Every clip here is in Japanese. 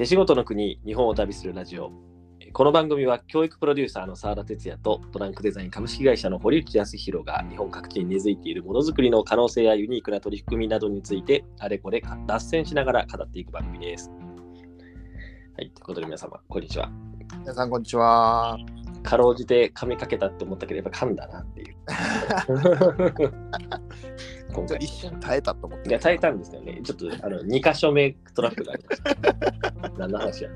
手仕事の国、日本を旅するラジオ。この番組は教育プロデューサーの澤田哲也とトランクデザイン株式会社の堀内康弘が日本各地に根付いているものづくりの可能性やユニークな取り組みなどについてあれこれ脱線しながら語っていく番組です。はい、ということで皆様、こんにちは。皆さん、こんにちは。かろうじて噛みかけたって思ったけど、やっぱ噛んだなっていう。今回。一瞬耐えたと思って。いや、耐えたんですよね。ちょっとあの 2箇所目トラップがありました。何の話や。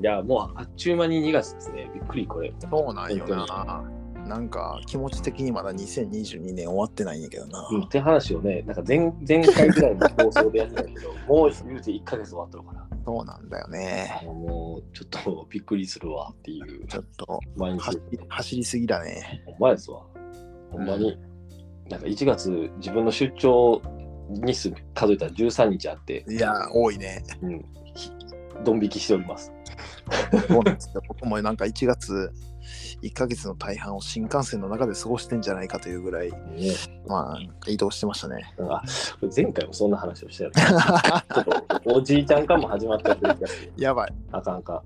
いや、もうあっちゅう間に2月ですね。びっくりこれ。そうなんよ本な。なんか気持ち的にまだ2022年終わってないんやけどな。うん、って話をね、なんか前前回ぐらいの放送でやってたけど、もう言うて1ヶ月終わったのかな。そうなんだよね。もうちょっとびっくりするわっていう。ちょっと毎日走りすぎだね。ほんまですわ。ほんまに。なんか1月、自分の出張日数数えたら13日あって、いや、多いね。うん、ひドン引きしております。そうなんですよ僕もなんか1月、1ヶ月の大半を新幹線の中で過ごしてんじゃないかというぐらい、ね、まあ、移動してましたね。あ前回もそんな話をしたおじいちゃんかも始まっちゃってる気がする。やばい。あかんか。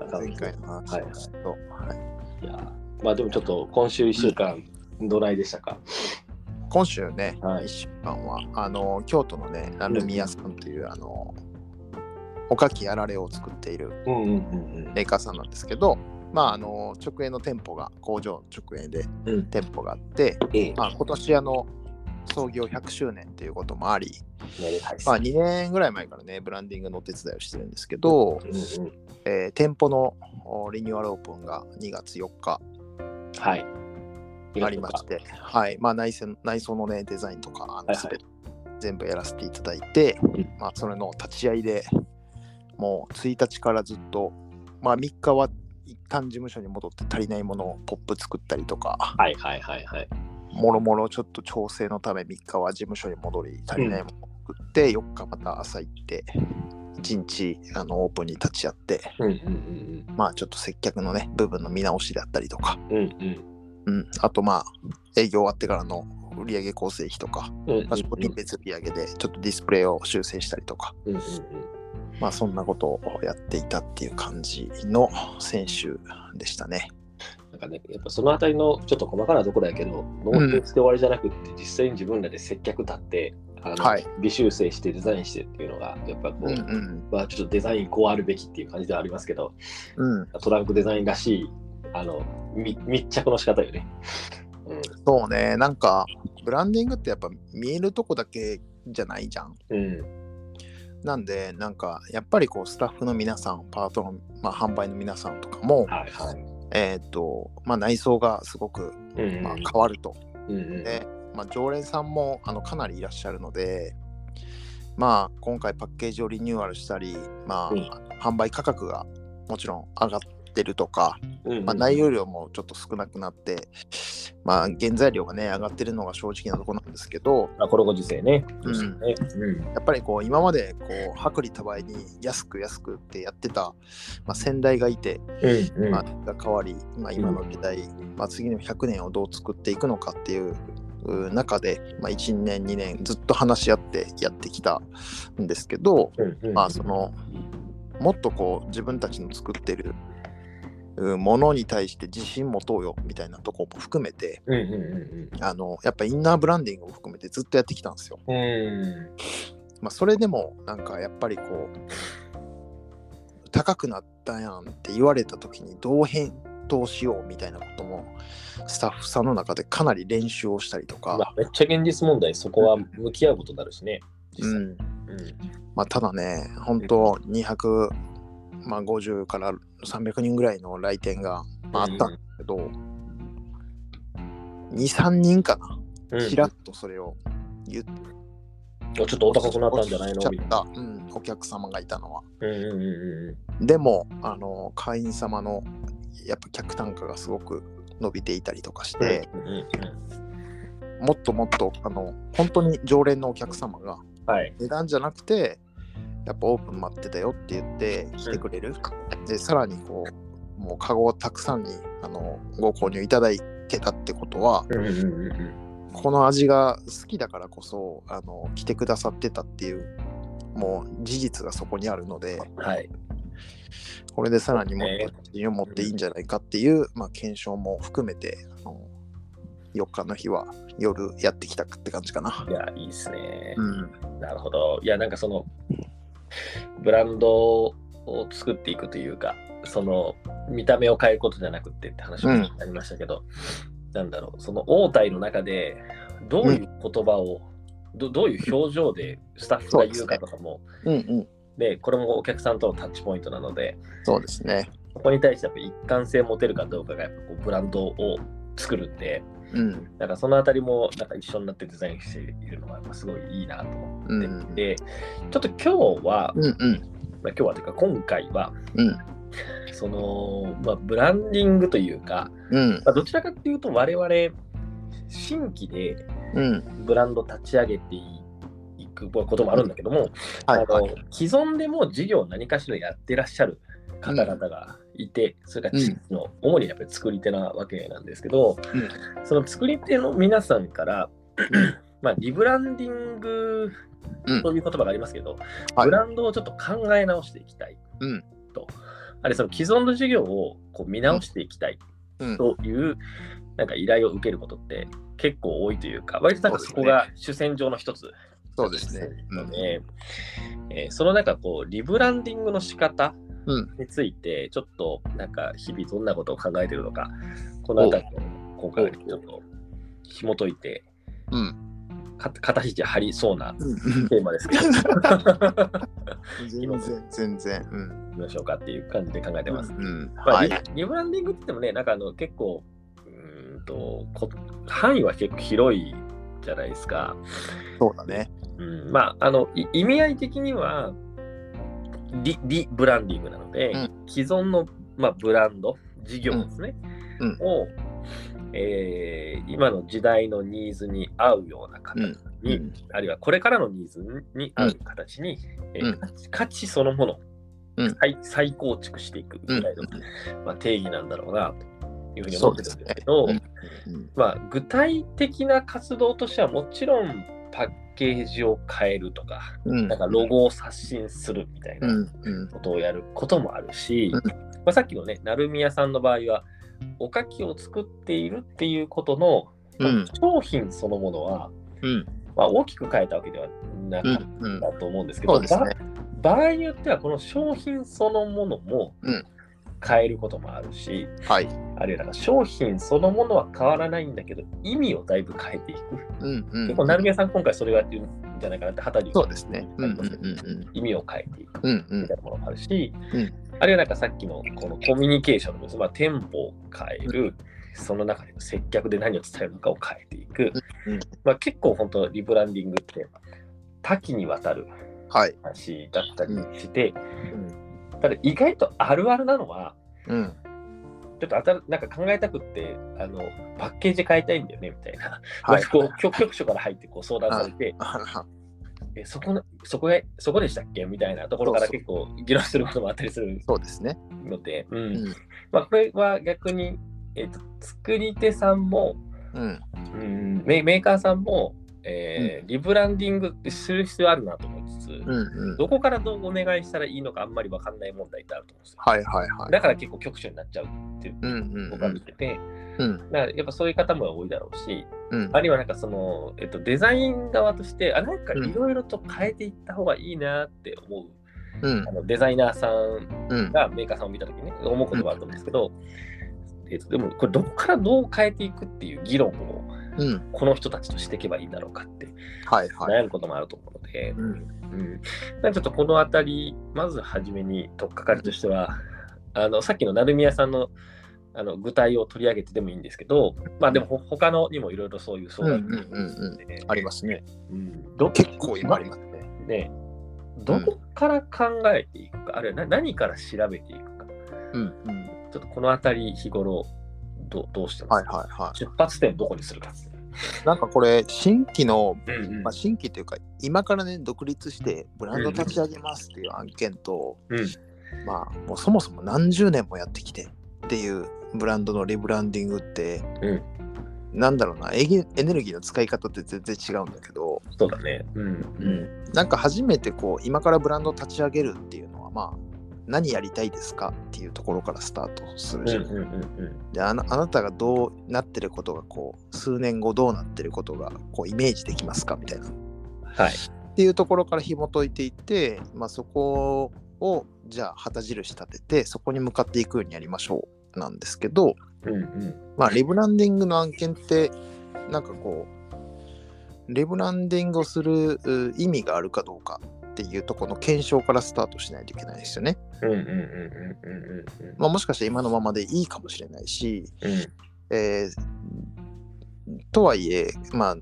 あかん前回の話はいはいいやまあでもちょっと今週1週間、どないでしたか？今週ね、はい。1週間はあの京都のね、成宮さんっていう、あのおかきあられを作っているうんうんうんメーカーさんなんですけど、まあ、あの直営の店舗が工場直営でうん。うん。店舗があって、ええ、まあ、今年あの創業100周年ということもあり、まあ、2年ぐらい前からねブランディングのお手伝いをしてるんですけど、うんうんえー店舗のおリニューアルオープンが2月4日。はい。ありまして、はい。まあ、内装内装の、ね、デザインとかあのはいはい。全て全部やらせていただいて、ん。まあ、それの立ち会いでもう1日からずっと、まあ、3日は一旦事務所に戻って足りないものをポップ作ったりとか、はいはいはいはい。もろもろちょっと調整のため3日は事務所に戻り足りないものを作って、4日また朝行って1日あのオープンに立ち会ってうんうんまあちょっと接客のね部分の見直しであったりとか、うんうん。うん。うん、あとまあ営業終わってからの売上構成費とか、うん。うんまあ、商品別売上でちょっとディスプレイを修正したりとか、うんうんまあそんなことをやっていたっていう感じの先週でしたね。なんかね、やっぱそのあたりのちょっと細かなところやけど、納品して終わりじゃなくって、実際に自分らで接客立って、あのはい。微修正してデザインしてっていうのが、やっぱこう、うんうん。まあちょっとデザインこうあるべきっていう感じではありますけど、うん、トランクデザインらしい、あの、み密着の仕方よね。そうねなんかブランディングってやっぱ見えるとこだけじゃないじゃん。うん。うん。なんでなんかやっぱりこうスタッフの皆さんパートの、まあ、販売の皆さんとかも、はいはい。えーっとまあ、内装がすごく、うんまあ、変わると。うんうんで、まあ、常連さんもあのかなりいらっしゃるので、まあ、今回パッケージをリニューアルしたり、まあうん販売価格がもちろん上がってるとか、うんうんまあ、内容量もちょっと少なくなって、まあ、原材料がね上がってるのが正直なところなんですけどあこのご時世ね。うん。ね。うん。やっぱりこう今までこう薄利多売に安く安くってやってた、まあ、先代がいて、うんうん。まあ、が変わり、まあ、今の時代、まあ、次の100年をどう作っていくのかっていうう中で、まあ、1年2年ずっと話し合ってやってきたんですけど、うんうんまあそのもっとこう自分たちの作ってるうものに対して自信持とうよみたいなところも含めてうんうんうんあのやっぱインナーブランディングを含めてずっとやってきたんですよ。うん。うまあ、それでもなんかやっぱりこう高くなったやんって言われた時にどう返答しようみたいなこともスタッフさんの中でかなり練習をしたりとか、んまあ、めっちゃ現実問題、そこは向き合うことになるしね。実際うんうんまあ、ただね本当250から300人ぐらいの来店が、まあ、あったんですけど、23人かな。うん。ちらっとそれを言っちょっとお高くなったんじゃないの？みいな。うん、お客様がいたのは。うんうんうんでも、あの会員様のやっぱ客単価がすごく伸びていたりとかして、うんうん。もっともっとあの本当に常連のお客様がはい。値段じゃなくて、やっぱオープン待ってたよって言って来てくれる。で、さらにこう、もうカゴをたくさんにあのご購入いただけたってことは、うんうんうんうんこの味が好きだからこそあの来てくださってたっていうもう事実がそこにあるので、はい。これでさらにもっねと自信を持っていいんじゃないかっていう、まあ、検証も含めて、あの4日の日は夜やってきたって感じかな。いや、いいですね。うん。なるほど。いや、なんかその、ブランドを作っていくというか、その、見た目を変えることじゃなくてって話もありましたけど、なんだろう、その応対の中で、どういう言葉を、どどういう表情でスタッフが言うかとかも、うんうん。でこれもお客さんとのタッチポイントなので、そうですね。ここに対してやっぱ一貫性持てるかどうかがやっぱこうブランドを作るんで、うん。なんかそのあたりもなんか一緒になってデザインしているのはやっぱすごいいいなと思ってうん。いて、ちょっと今日は、うんうん。まあ、今日はというか今回は、うん。その、まあ、ブランディングというか、うん。まあ、どちらかというと我々新規でうん。ブランド立ち上げていくこともあるんだけども、はいはい。あの既存でも事業を何かしらやってらっしゃる方々がいて、それから地域の主にやっぱり作り手なわけなんですけど、その作り手の皆さんから、まあ、リブランディングうん。という言葉がありますけど、はい。ブランドをちょっと考え直していきたいうん。と、あるいはその既存の事業をこう見直していきたいうん。という、なんか依頼を受けることって結構多いというか、割となんかそこが主戦場の一つ。そうですね。ので、えーその中こうリブランディングの仕方うんについてちょっとなんか日々どんなことを考えているのかこの辺りを今回はちょっと紐解いてうん。か肩肘張りそうなうん。テーマですけど 全然、全然。うん。しょうかっていう感じで考えてます。うん。まあはいリ。リブランディングって言ってもねなんかあの結構うーんとこ範囲は結構広いじゃないですか。そうだね。うん、まああのい意味合い的にはリリブランディングなので、うん。既存の、まあ、ブランド事業ですね、うん。を、えー今の時代のニーズに合うような形に、うん。あるいはこれからのニーズに合う形に、えーうん。価値そのもの再再構築していくうんぐらいの、まあ、定義なんだろうなというふうに思ってるんですけど、そうですうん。まあ、具体的な活動としてはもちろんパッケージを変えるとか、うん。なんかロゴを刷新するみたいなうん。うん。ことをやることもあるし、うんまあ、さっきのね、成宮さんの場合は、おかきを作っているっていうことの、うん商品そのものは、うん。まあ、大きく変えたわけではなかっうん。たと思うんですけど、ね。ば場合によってはこの商品そのものもうん変えることもあるし、はい。あるいはなんか商品そのものは変わらないんだけど、意味をだいぶ変えていく。うん。うん。結構、成宮さん、今回それをやってるんじゃないかなって、旗にそうですね。うん。うん。うん。意味を変えていくうん。うんみたいなものもあるし、うんあるいはなんかさっきのこのコミュニケーションの部分、まあ、店舗を変える、その中での接客で何を伝えるのかを変えていく、うんうんまあ、結構本当リブランディングって多岐にわたるはい。話だったりして、うん。ただ意外とあるあるなのはうん。ちょっとあたなんか考えたくってあのパッケージ変えたいんだよねみたいな、はい。こう局局所から入ってこう相談されて、はえそこのそこへそこでしたっけ？みたいなところから結構議論することもあったりするそうですね。ので、うんうん。まあ、これは逆に、えーと作り手さんも、うん。うん、メメーカーさんも、えーリブランディングってする必要あるなと思いつつ、うん。うん。どこからどうお願いしたらいいのかあんまり分かんない問題ってあると思うんですよ。はいはいはい。だから結構局所になっちゃうっていううんうん僕は見てて、うん。だからやっぱそういう方も多いだろうし、うん。あるいはなんかその、えっと、デザイン側として、あ、なんかいろいろと変えていった方がいいなって思う、うんあ。のデザイナーさんうん。がメーカーさんを見たときにね、思うことがあると思うんですけど、えっと、でもこれどこからどう変えていくっていう議論をうん。この人たちとしていけばいいんだろうかってはいはい。悩むこともあると思うので、うん。うん、ちょっとこのあたり、まず初めに取っかかりとしては、あのさっきの成宮さんのあの具体を取り上げてでもいいんですけど、まあでもほ他のにもいろいろそういう相談ありますね。うんど結構今ありますね。ねどこから考えていくか、あるいはな何から調べていくか、うんうん。ちょっとこのあたり日頃どどうしてまはいすか、はいは出発点どこにするか。なんかこれ、新規の、うんうん。まあ、新規というか、今からね、独立してブランド立ち上げますっていう案件と、うん。まあ、もうそもそも何十年もやってきてっていうブランドのリブランディングって、うん。なんだろうなエゲエネルギーの使い方って全然違うんだけど、そうだね。うん。うん、なんか初めてこう今からブランドを立ち上げるっていうのはまあ何やりたいですか？っていうところからスタートするじゃん。うんうんうんであなあなたがどうなってることがこう数年後どうなってることがこうイメージできますか？みたいな。はい。ていうところから紐解いていって、まあ、そこをじゃあ旗印立ててそこに向かっていくようにやりましょうなんですけど、うんうん。まあ、リブランディングの案件ってなんかこうリブランディングをするう意味があるかどうかっていうところの検証からスタートしないといけないですよね。もしかして今のままでいいかもしれないし、うん。えーとはいえ、まあ、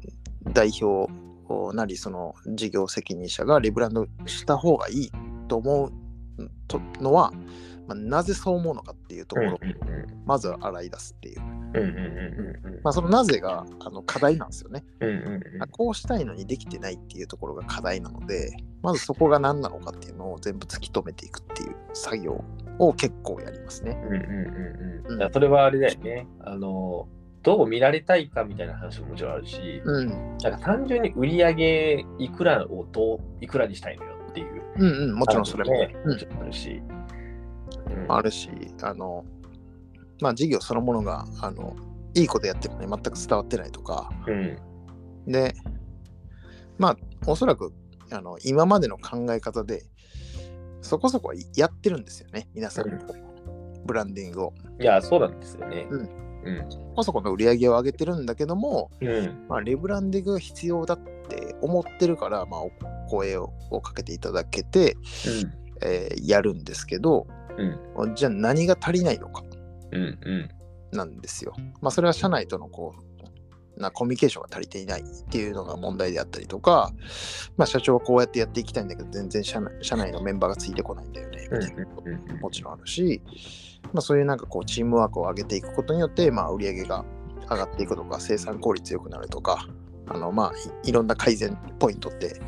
代表なりその事業責任者がリブランドした方がいいと思うとのは、まあ、なぜそう思うのかっていうところをまず洗い出すっていう、うんうんうんうんうん。まあ、そのなぜがあの課題なんですよね、うんうんあこうしたいのにできてないっていうところが課題なのでまずそこが何なのかっていうのを全部突き止めていくっていう作業を結構やりますね。うんうんうんそれはあれだよね。あの、どう見られたいかみたいな話ももちろんあるし、うん、なんか単純に売り上げいくらをどういくらにしたいのよっていう。うん、うん、もちろんそれも、ね、あるし。うんあるし、あの、まあ事業そのものが、あの、いいことやってるのに全く伝わってないとか、うんで、まあ、おそらく、あの、今までの考え方で、そこそこはやってるんですよね、皆さん。うんブランディングを。いや、そうなんですよね。うんうん。そこそこの売り上げを上げてるんだけども、うん。まあ、リブランディングが必要だって思ってるから、まあ、お声ををかけていただけて、えーやるんですけど、うん。じゃあ何が足りないのか。うん。うん。なんですよ。まあ、それは社内とのこうなコミュニケーションが足りていないっていうのが問題であったりとか、まあ、社長はこうやってやっていきたいんだけど、全然社内社内のメンバーがついてこないんだよね、みたいなことももちろんあるし、まあ、そういうなんかこうチームワークを上げていくことによって、まあ、売り上げが上がっていくとか、生産効率良くなるとか、あのまあいいろんな改善ポイントって、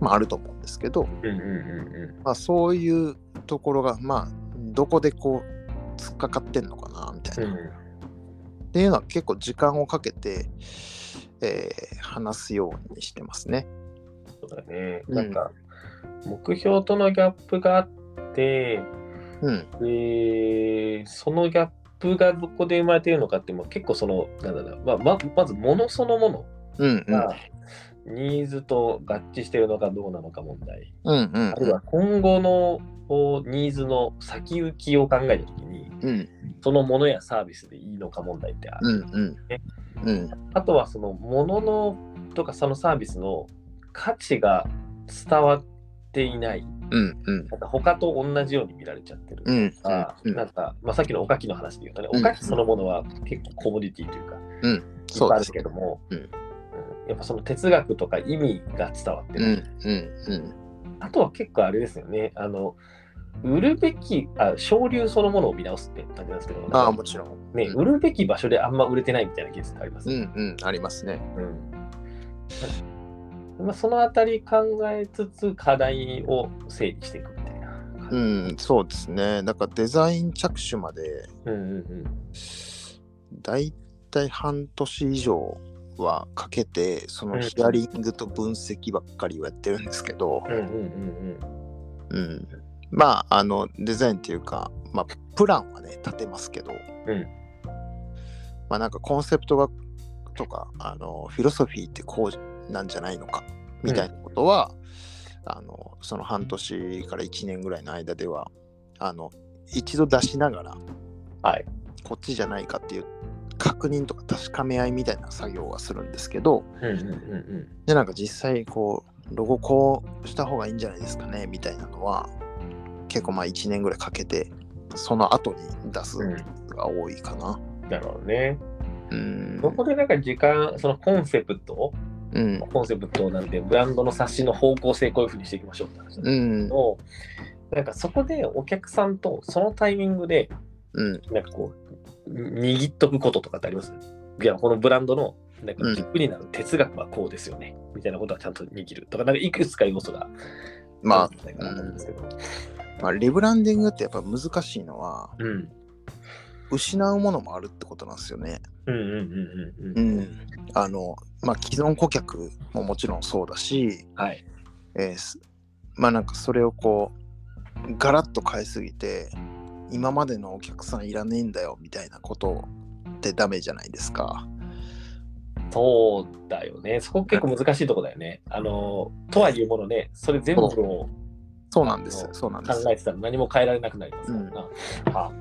まあ、あると思うんですけど、うん。うん。うん。まあ、そういうところが、まあ、どこでこう突っかかってんのかなみたいな。っていうのは結構時間をかけて、えー話すようにしてますね。そうだね。うんなんか、目標とのギャップがあって、うん。で、そのギャップがどこで生まれているのかって、もう結構その、なんだろうな、まあ、ままず物そのものうんうん。が、ニーズと合致しているのかどうなのか問題。うんうんあるいは今後のこうニーズの先行きを考えたときに、うんそのものやサービスでいいのか問題ってある。うんうんうんあとはそのもののとかそのサービスの価値が伝わっていない。うんうんなんか他と同じように見られちゃってる。うんあうんなんか、まあ、さっきのおかきの話で言うとね、うんおかきそのものは結構コモディティというか、うんいっぱいあるけども、うんうんやっぱその哲学とか意味が伝わってる。うんうんうんあとは結構あれですよね、あの、売るべき、あ、省流そのものを見直すって感じなんですけど、ああもちろん。ね、うん売るべき場所であんま売れてないみたいなケースってあります。うんうんありますね。うんまあ、そのあたり考えつつ課題を整理していくみたいな。うんそうですね。だからデザイン着手までうんうんだいたい半年以上はかけてそのヒアリングと分析ばっかりをやってるんですけど、うん。うんうんうんうん、まああのデザインっていうか、まあ、プランはね立てますけど、うん。まあなんかコンセプトがとかあのフィロソフィーってこうなんじゃないのかみたいなことは、あのその半年から1年ぐらいの間ではあの一度出しながらはい。こっちじゃないかっていう確認とか確かめ合いみたいな作業はするんですけどうんうんうん。でなんか実際こうロゴこうした方がいいんじゃないですかねみたいなのは結構まあ1年ぐらいかけてその後に出すが多いかな。うん。なるほどね。うん。そこでなんか時間、そのコンセプト、うん。コンセプトなんてブランドの冊子の方向性こういうふうにしていきましょうって話なんですうんけ。ど、なんかそこでお客さんとそのタイミングでうん。なんかこう、握っとくこととかってあります？いや、このブランドのなんか軸になる哲学はこうですよね、みたいなことはちゃんと握るとか、なんかいくつか要素がまあうんまあ、リブランディングってやっぱ難しいのは、うん。失うものもあるってことなんですよね。うんうんうんうんううん。ん。あの、まあ既存顧客ももちろんそうだし、はい。えーすまあなんかそれをこう、ガラッと変えすぎて、今までのお客さんいらねえんだよみたいなことってダメじゃないですか。そうだよね。そこ結構難しいとこだよね。あの、とはいうものね、それ全部をそうなんですそうなんです考。えてたら何も変えられなくなりますからな。は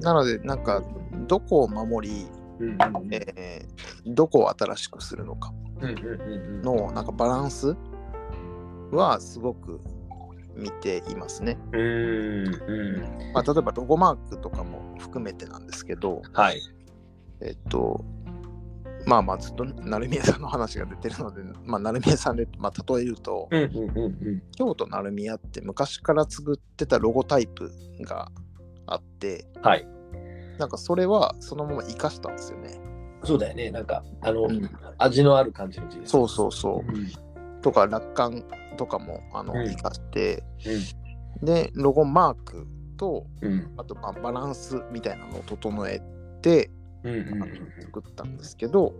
なので、なんか、どこを守り、うんうんうんえーどこを新しくするのかうんうんうんうんのなんかバランスはすごく見ていますね。うーんうんまあ、例えばロゴマークとかも含めてなんですけど、はい。えっと、まあまあずっと成宮さんの話が出てるので、まあ、成宮さんで、まあ、例えると、うんうんうんうん。京都成宮って昔から作ってたロゴタイプがあって、はい。なんかそれはそのまま生かしたんですよね。そうだよね。なんか、あの、うん味のある感じの字です。そうそうそう。うんとか楽観とかもあのうん生かして、でロゴマークとうんあとまあバランスみたいなのを整えて作ったんですけど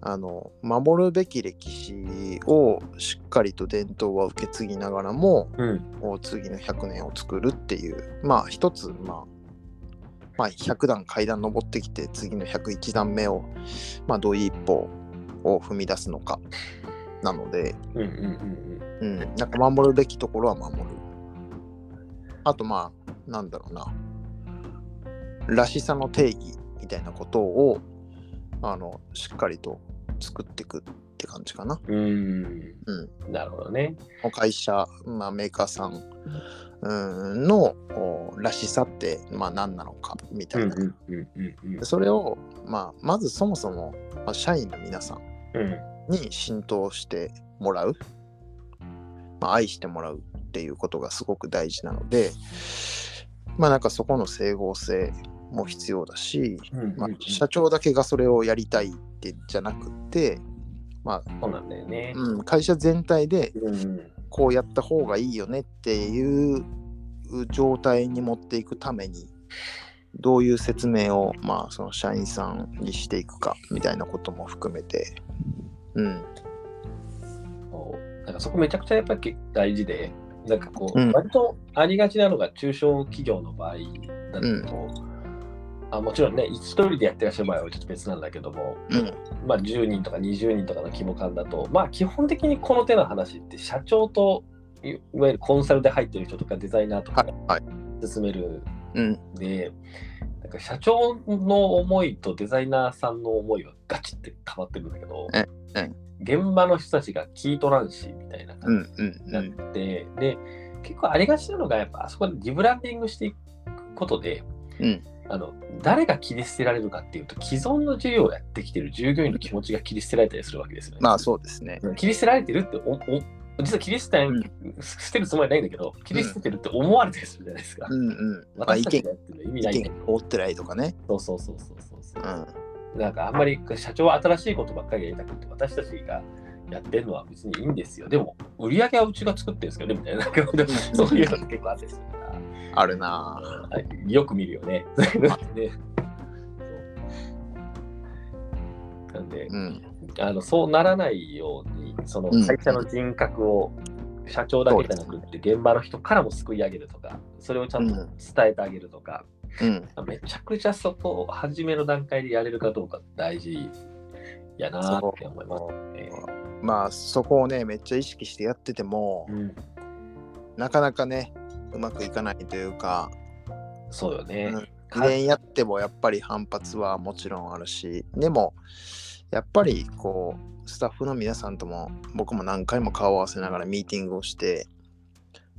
あの守るべき歴史をしっかりと伝統は受け継ぎながらもうん次の100年を作るっていうまあ一つまあまあ、100段階段登ってきて次の101段目を、まあ、どういう一歩を踏み出すのかなので、うんうんうんうん、なんか守るべきところは守る。あとまあ、なんだろうな。らしさの定義みたいなことを、あの、しっかりと作っていくって感じかな。うん。うん。うん。なるほどね。会社、まあ、メーカーさんうんのおらしさって、まあ、何なのかみたいな。それを、まあ、まずそもそも、まあ、社員の皆さん。に浸透してもらう、まあ、愛してもらうっていうことがすごく大事なので、まあなんかそこの整合性も必要だし、うんまあ、社長だけがそれをやりたいってじゃなくて、まあそうなんだよね。うん、会社全体でうん。こうやった方がいいよねっていう状態に持っていくためにどういう説明を、まあ、その社員さんにしていくかみたいなことも含めて、うん、なんかそこめちゃくちゃやっぱり大事で、なんかこう、うん。割とありがちなのが中小企業の場合だと、あもちろんね、一人でやってらっしゃる場合はちょっと別なんだけども、うん、まあ、10人とか20人とかの規模感だと、まあ、基本的にこの手の話って社長といいわゆるコンサルで入ってる人とかデザイナーとかはい、はい、が進めるうん、んで、なんか社長の思いとデザイナーさんの思いはガチって変わってるんだけど、ええ現場の人たちが聞いとらんしみたいなう感じになっうん、て、で結構ありがちなのがやっぱあそこでリブランディングしていくことで、うんあの誰が切り捨てられるかっていうと既存の事業をやってきてる従業員の気持ちが切り捨てられたりするわけですよね。まあそうですね。切り捨てられてるっておお実は切り捨て,、うん捨てるつもりはないんだけど切り捨ててるって思われてるじゃないですか。うん、うん、私たちがやってるの意味ないんだ意見が通ってないとかね。そうそうそうそうそうそうう。ん、なんかあんまり社長は新しいことばっかりやりたくて私たちがやってるのは別にいいんですよ。でも売り上げはうちが作ってるんですけどねみたいな。そういうの結構あったりするから。あるな。よく見るよね。ね。なんで、うん、あのそうならないように、そのうん。会社の人格を社長だけじゃなくって、現場の人からも救い上げるとか、それをちゃんと伝えてあげるとか、うん、めちゃくちゃそこを初めの段階でやれるかどうか大事やなって思いますね。まあそこをね、めっちゃ意識してやっててもう、ん、なかなかね、うまくいかないというか、そうよね。うん2年やってもやっぱり反発はもちろんあるし、でも、やっぱりこう、スタッフの皆さんとも僕も何回も顔を合わせながらミーティングをして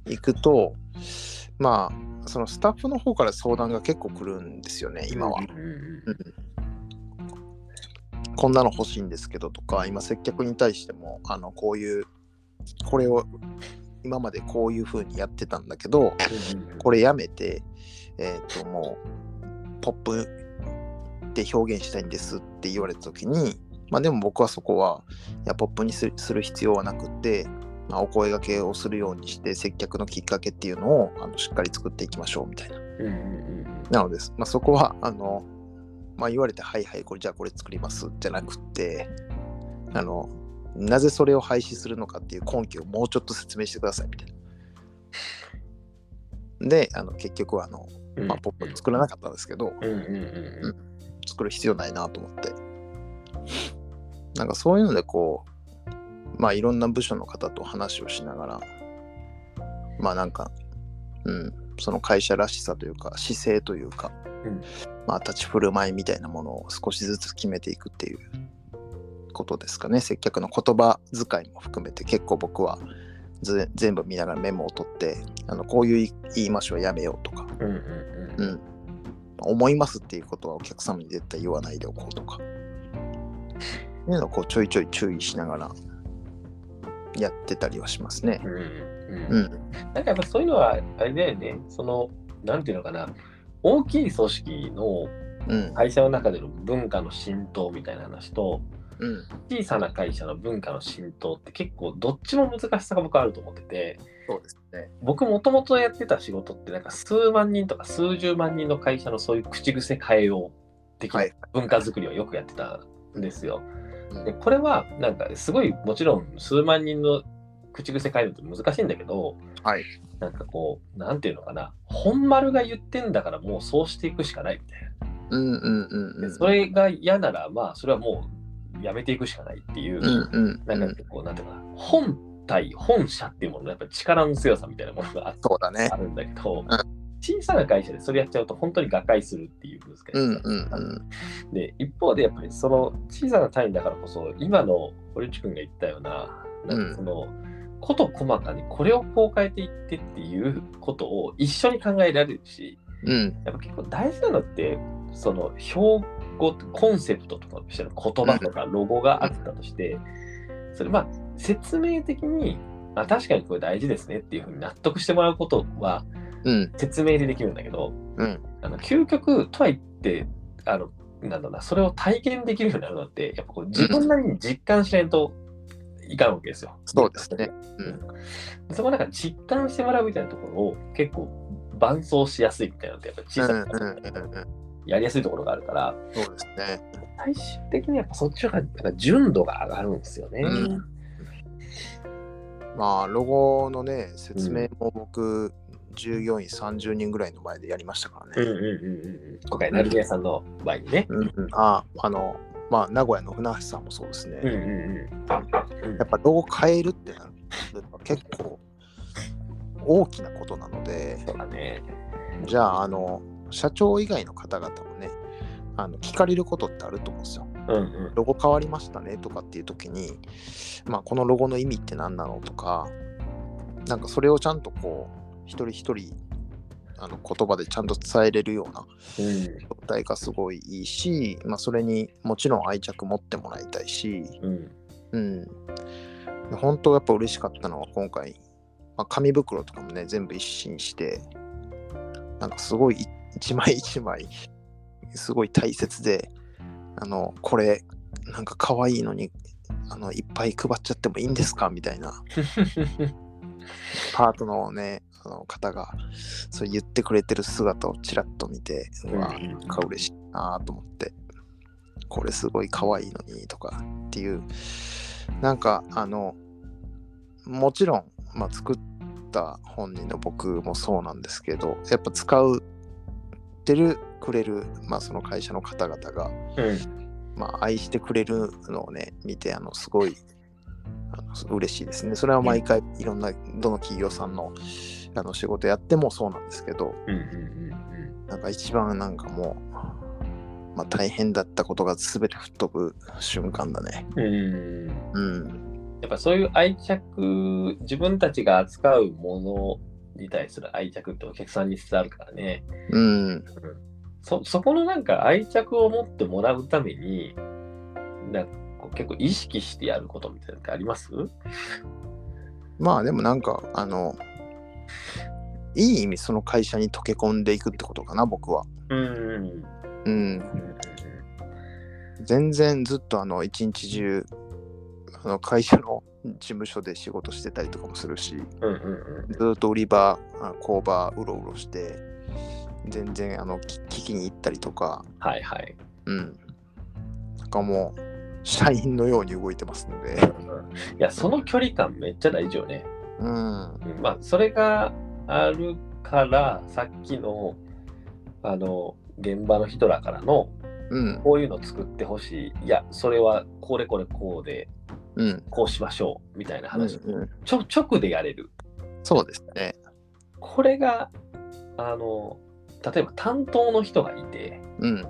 いくと、まあ、そのスタッフの方から相談が結構来るんですよね、今は。こんなの欲しいんですけどとか、今接客に対しても、あの、こういう、これを今までこういう風にやってたんだけど、うんこれやめて、えっ、と、もう、ポップで表現したいんですって言われた時に、まあでも僕はそこは、いや、ポップにする必要はなくって、まあ、お声掛けをするようにして、接客のきっかけっていうのをあのしっかり作っていきましょうみたいな。うんうんなので、まあ、そこは、あの、まあ、言われて、はいはい、これじゃあこれ作りますじゃなくて、あの、なぜそれを廃止するのかっていう根拠をもうちょっと説明してくださいみたいな。で、あの結局はあの、うん。まあ、僕は作らなかったんですけど、作る必要ないなと思って。なんかそういうのでこう、まあいろんな部署の方と話をしながら、まあなんか、うん、その会社らしさというか姿勢というか、うんまあ立ち振る舞いみたいなものを少しずつ決めていくっていうことですかね。接客の言葉遣いも含めて結構僕はず全部見ながらメモを取って、あのこういう言い回しはやめようとか、うんうんうんうん。思いますっていうことはお客様に絶対言わないでおこうとか。いうのをこうちょいちょい注意しながらやってたりはしますね。うんうんうん。なんかやっぱそういうのはあれだよねそのなんていうのかな大きい組織のうん。会社の中での文化の浸透みたいな話とうん。小さな会社の文化の浸透って結構どっちも難しさが僕あると思っててそうですね。僕もともとやってた仕事ってなんか数万人とか数十万人の会社のそういう口癖変えよう的はない文化づくりをよくやってたんですよ。うんでこれはなんかすごいもちろん数万人の口癖変えるのって難しいんだけどはい。なんかこうなんていうのかな本丸が言ってんだからもうそうしていくしかないみたいな。うんうんうんうん。でそれが嫌ならまあそれはもうやめていくしかないっていう。なんかこうなんていうのかな本体本社っていうもののやっぱり力の強さみたいなものがあそうだねあ。るんだけど、ん小さな会社でそれやっちゃうと本当に瓦解するっていう難しさうんうんうん。で一方でやっぱりその小さな単位だからこそ今の堀内君が言ったようななんかその、こと細かにこれをこう変えていってっていうことを一緒に考えられるしうん。やっぱ結構大事なのってその標語コンセプトとかしての言葉とかロゴがあったとして、それまあ説明的にあ確かにこれ大事ですねっていうふうに納得してもらうことはうん説明でできるんだけど、うん。あの究極とは言ってあのなんだろうなそれを体験できるようになるのってやっぱこう自分なりに実感しないといかんわけですよ。そうですね。うん。そこなんか実感してもらうみたいなところを結構伴走しやすいみたいなのってやっぱ小うんさなうんうんうん。やりやすいところがあるから、そうですね。最終的にやっぱそっちの方がなんか純度が上がるんですよね。うんまあ、ロゴのね、説明も僕、従業員30人ぐらいの前でやりましたからね。うんうんうんうん。今回、成宮さんの場合にね。うんうん、あ、あの、まあ、名古屋の船橋さんもそうですね。うんうんうん。やっぱロゴ変えるってなると結構大きなことなので、そうだね。じゃあ、あの、社長以外の方々もね、あの聞かれることってあると思うんですよ。うんうん。ロゴ変わりましたねとかっていう時に、まあ、このロゴの意味って何なのとか、なんかそれをちゃんとこう、一人一人あの言葉でちゃんと伝えれるようなうん状態がすごいいいし、まあ、それにもちろん愛着持ってもらいたいし、うんうん。本当やっぱ嬉しかったのは今回、まあ、紙袋とかもね、全部一新して、なんかすごいい一枚一枚、すごい大切で、あの、これ、なんか可愛いのに、あの、いっぱい配っちゃってもいいんですか？みたいな、パートのね、あの方が、そう言ってくれてる姿をちらっと見て、うわ、うん。なんか嬉しいなと思って、これすごい可愛いのにとかっていう、なんかあの、もちろん、まあ、作った本人の僕もそうなんですけど、やっぱ使うてるくれる、まあ、その会社の方々が、うんまあ、愛してくれるのをね、見て、あの、すごい、あの嬉しいですね。それは毎回、いろんな、どの企業さんの、あの、仕事やってもそうなんですけど、うんうんなんか一番なんかもう、まあ、大変だったことが全て吹っ飛ぶ瞬間だね。うんうん。うん。やっぱそういう愛着、自分たちが扱うものに対する愛着ってお客さんに伝わるからね。うん。そそこのなんか愛着を持ってもらうために、なんか結構意識してやることみたいなのってあります？まあでもなんか、あの、いい意味その会社に溶け込んでいくってことかな、僕は。うんうんうん。全然ずっとあの、一日中、あの会社の事務所で仕事してたりとかもするし、うんうんずっと売り場、あ工場うろうろして、全然あのき聞きに行ったりとか、はいはい。うん。なんかもう、社員のように動いてますので、いや、その距離感めっちゃ大事よね。うん。うんまあ、それがあるから、さっきの、あの、現場の人らからの、うん。こういうの作ってほしい。いや、それはこれこれこうで、うん。こうしましょう。みたいな話。うんうんちょ直でやれる。そうですね。これが、あの、例えば担当の人がいて、うん。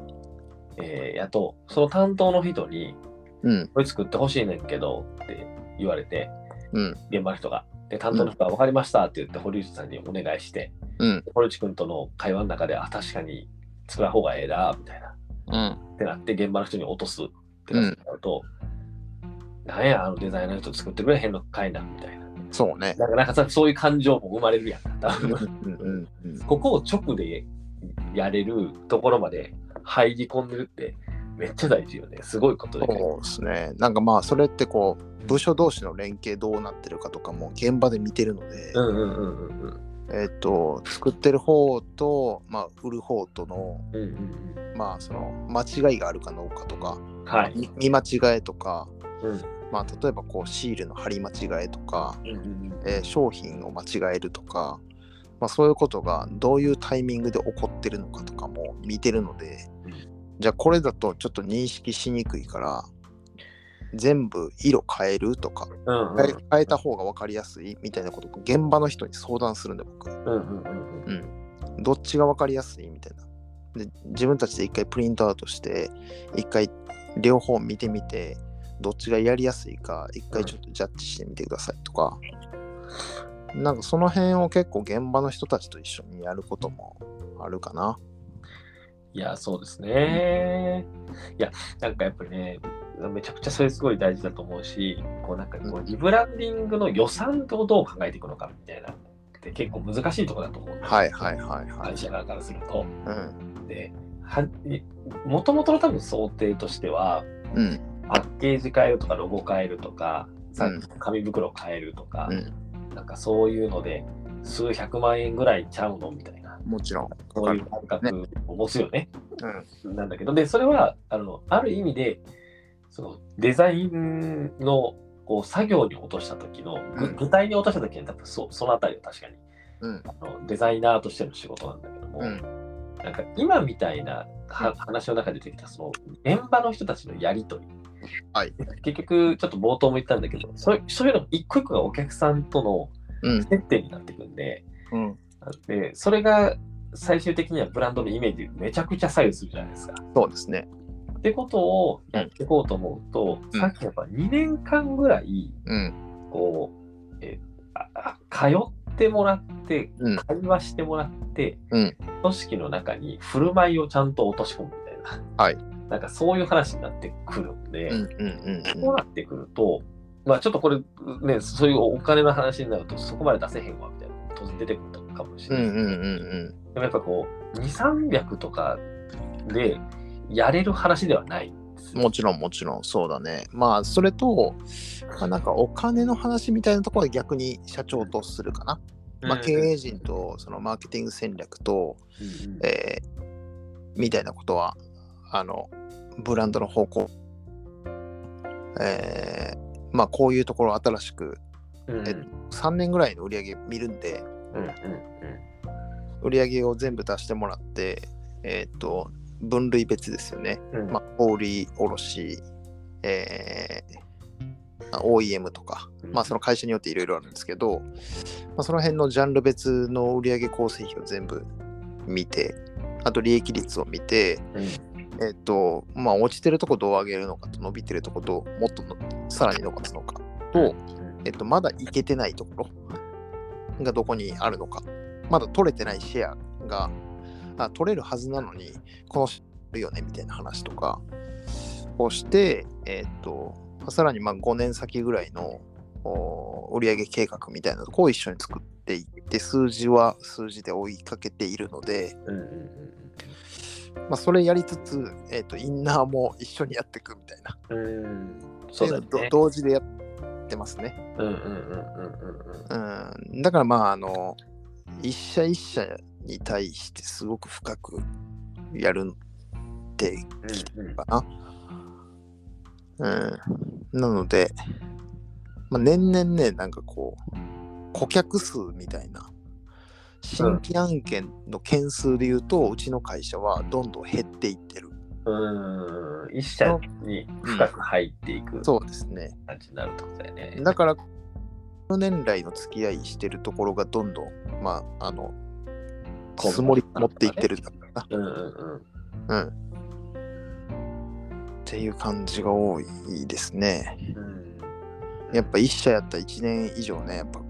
えーやと、その担当の人に、うん。これ作ってほしいねんけどって言われて、うん。現場の人が。で、担当の人が分かりましたって言って、堀内さんにお願いして、うん。堀内君との会話の中で、あ、確かに作らん方がええな、みたいな。うん。ってなって、現場の人に落とすってなっちゃうと、なんや、あのデザイナーの人作ってくれへんのかいな、みたいな。そうね。なんか、なんかさ、そういう感情も生まれるやん。多うん分うんうん。ここを直でやれるところまで入り込んでるって、めっちゃ大事よね。すごいことで、ね。そうですね。なんかまあ、それってこう、部署同士の連携どうなってるかとかも現場で見てるので、うんうんうんうんうん。えっと、作ってる方と、まあ、売る方との、うんうんまあ、その、間違いがあるかどうかとか、うん、はい。み見間違えとか、うんまあ、例えばこう、シールの貼り間違えとか、うんうんえー商品を間違えるとか、まあ、そういうことがどういうタイミングで起こってるのかとかも見てるので、うん。じゃあこれだとちょっと認識しにくいから全部色変えるとかうんうん。変え変えた方が分かりやすいみたいなことを現場の人に相談するんで僕、うんうんうんうん、どっちが分かりやすいみたいな。で自分たちで一回プリントアウトして一回両方見てみてどっちがやりやすいか一回ちょっとジャッジしてみてくださいとか、なんかその辺を結構現場の人たちと一緒にやることもあるかな。いや、そうですね。いや、なんかやっぱりね、めちゃくちゃそれすごい大事だと思うし、こうなんかこうリブランディングの予算をどう考えていくのかみたいなって結構難しいところだと思うんですよはいはいはいはい会。社側からすると。うん。で、もともとの多分想定としては、うん。パッケージ変えるとか、ロゴ変えるとか、さうん紙袋変えるとか、うん。なんかそういうので、数百万円ぐらいちゃうのみたいな、もちろん。そういう感覚を持つよね。うん。なんだけど、で、それは、あの、ある意味で、そのデザインのこう作業に落とした時の、ぐうん具体に落とした時に多分そうそのあたりは確かにうん。あのデザイナーとしての仕事なんだけども、うん。なんか今みたいなは話の中で出てきたその現場の人たちのやりとり、はい。結局ちょっと冒頭も言ったんだけどそういうそういうのが一個一個がお客さんとのうん。接点になっていくんでうん。でそれが最終的にはブランドのイメージめちゃくちゃ左右するじゃないですか。そうですね。ってことをやっていこうと思うと、うんさっきやっぱ2年間ぐらいうん。こう、え通ってもらってうん。会話してもらって、うん組織の中に振る舞いをちゃんと落とし込むみたいな、はいなんかそういう話になってくるんで。そうなってくると、まあちょっとこれね、そういうお金の話になるとそこまで出せへんわみたいな当然出てくるかもしうん。れない。うん。うん。でもやっぱこう、2、300とかでやれる話ではないもちろんもちろんそうだね。まあそれと、まあ、なんかお金の話みたいなところは逆に社長とするかな。まあ、経営陣とそのマーケティング戦略と、えーみたいなことはあのブランドの方向、えーまあこういうところ新しくうん。え3年ぐらいの売り上げ見るんでうんうん売り上げを全部出してもらってえっ、と分類別ですよね。うん。まあ、小売卸、えー、OEM とか、うん。まあその会社によっていろいろあるんですけど、まあ、その辺のジャンル別の売上構成比を全部見て、あと利益率を見て、うんえっ、と、まあ落ちてるとこどう上げるのかと、伸びてるとこどうもっとのさらに伸ばすのかと、えっ、と、まだいけてないところがどこにあるのか、まだ取れてないシェアがあ取れるはずなのに、このるよねみたいな話とかをして、えっ、と、さらにまあ5年先ぐらいのお売上計画みたいなとこを一緒に作っていって、数字は数字で追いかけているので、うんうんうんまあ、それやりつつ、えっ、と、インナーも一緒にやっていくみたいな。うんうんそうだね同時でやってますね。うんうんうんうんうんうんうん。だからまあ、あの、一社一社に対してすごく深くやるってうんうんかな。うん。なので、まあ、年々ね、なんかこう、顧客数みたいな、新規案件の件数で言うと、うちの会社はどんどん減っていってる。うん。一社に深く入っていくそうですね。感じになるってことだよね。だから、この年来の付き合いしてるところがどんどん、まあ、あの、積もり持っていってるんだろううんうんうん。な。うん。っていう感じが多いですね。うんやっぱ一社やったら1年以上ね、やっぱ、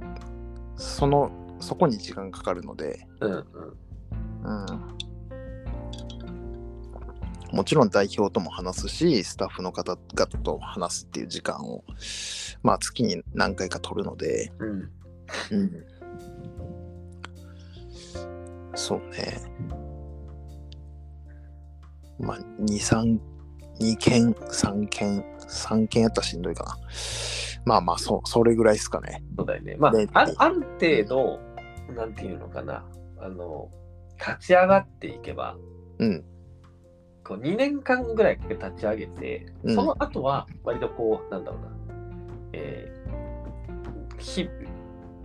その、そこに時間かかるので、うんうん。うん。もちろん代表とも話すし、スタッフの方々と話すっていう時間を、まあ月に何回か取るので、うん。うん。そうね。まあ、2、3、2件、3件、3件やったらしんどいかな。まあまあ、そう、それぐらいですかね。そうだよね。まあある程度、なんていうのかな、あの、立ち上がっていけば、うん。こう2年間ぐらい立ち上げて、うんその後は割とこう、なんだろうな、えー日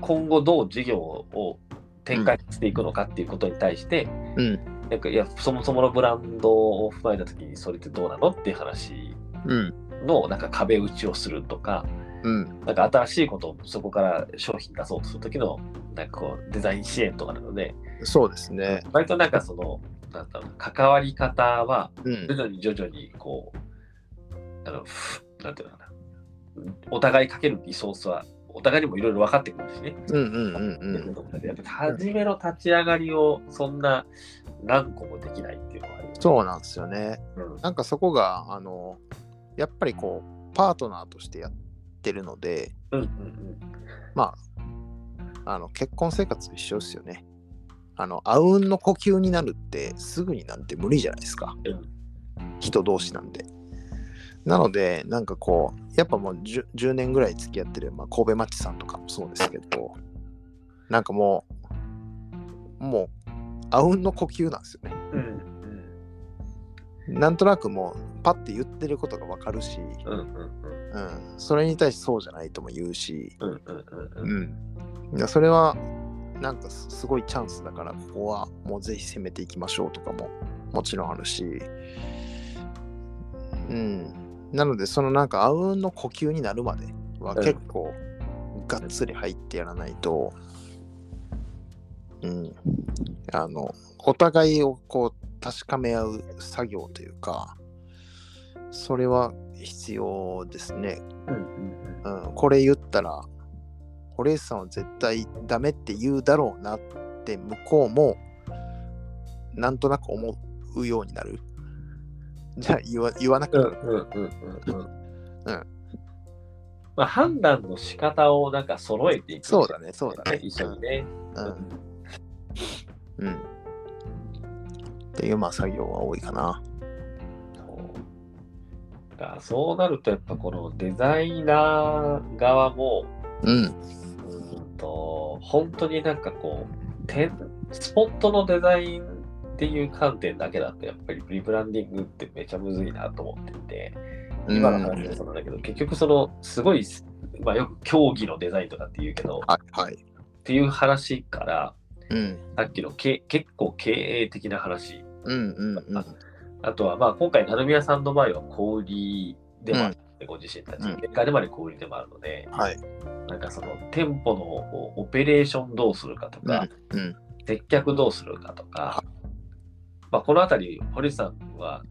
今後どう事業を展開していくのかっていうことに対して、うん。なんかいやそもそものブランドを踏まえたときにそれってどうなのっていう話うん。のなんか壁打ちをするとか、うん。なんか新しいことをそこから商品出そうとするときのなんかこうデザイン支援とかなので、そうですね。割となんかその、なんだろうな、関わり方はうん徐。々に徐々にこう、あの、ふなんていうのかな、お互いかけるリソースは、お互いにもいろいろ分かってくるしね。うんうんうんうん。やっぱ初めの立ち上がりをそんな何個もできないっていうのはね。そうなんですよね。うんなんかそこが、あの、やっぱりこう、パートナーとしてやってるので、うんうんまあ、あの、結婚生活と一緒ですよね。あの、あうんの呼吸になるって、すぐになんて無理じゃないですか。うん人同士なんで。なので、なんかこう、やっぱもう 10, 10年ぐらい付き合ってる、まあ、神戸町さんとかもそうですけど、なんかもう、もう、あうんの呼吸なんですよね。うん。うんなんとなくもう、パッて言ってることがわかるし、うんうんうんうん、それに対してそうじゃないとも言うし、うんそれは、なんかすすごいチャンスだから、ここはもうぜひ攻めていきましょうとかももちろんあるし、うん。なので、そのなんか、あうんの呼吸になるまではうん。結構、がっつり入ってやらないと、うん。あの、お互いをこう、確かめ合う作業というか、それは必要ですね。うんうんうん、これ言ったら、堀江さんは絶対ダメって言うだろうなって向こうもなんとなく思うようになる。じゃあ言わ言わなくうんなる。まあ、判断の仕方をなんか揃えていく。そうだね、そうだね。一緒にね。うん。うん。っていうまあ作業は多いかな。そうだからそうなるとやっぱこのデザイナー側もうん。うんと本当になんかこう点スポットのデザインっていう観点だけだとやっぱりリブランディングってめちゃむずいなと思っていて今の話もそうなんだけど、結局そのすごい、まあ、よく競技のデザインとかって言うけどはいはい。っていう話からうん。さっきのけ結構経営的な話うんうんうん。あとは、まあ、今回、成宮さんの場合は小売りでもあるので、ご自身たち、うん結果でまで小売りでもあるので、はい。なんかその店舗のオペレーションどうするかとか、うん。接客どうするかとか、まあ、このあたり、堀内さんは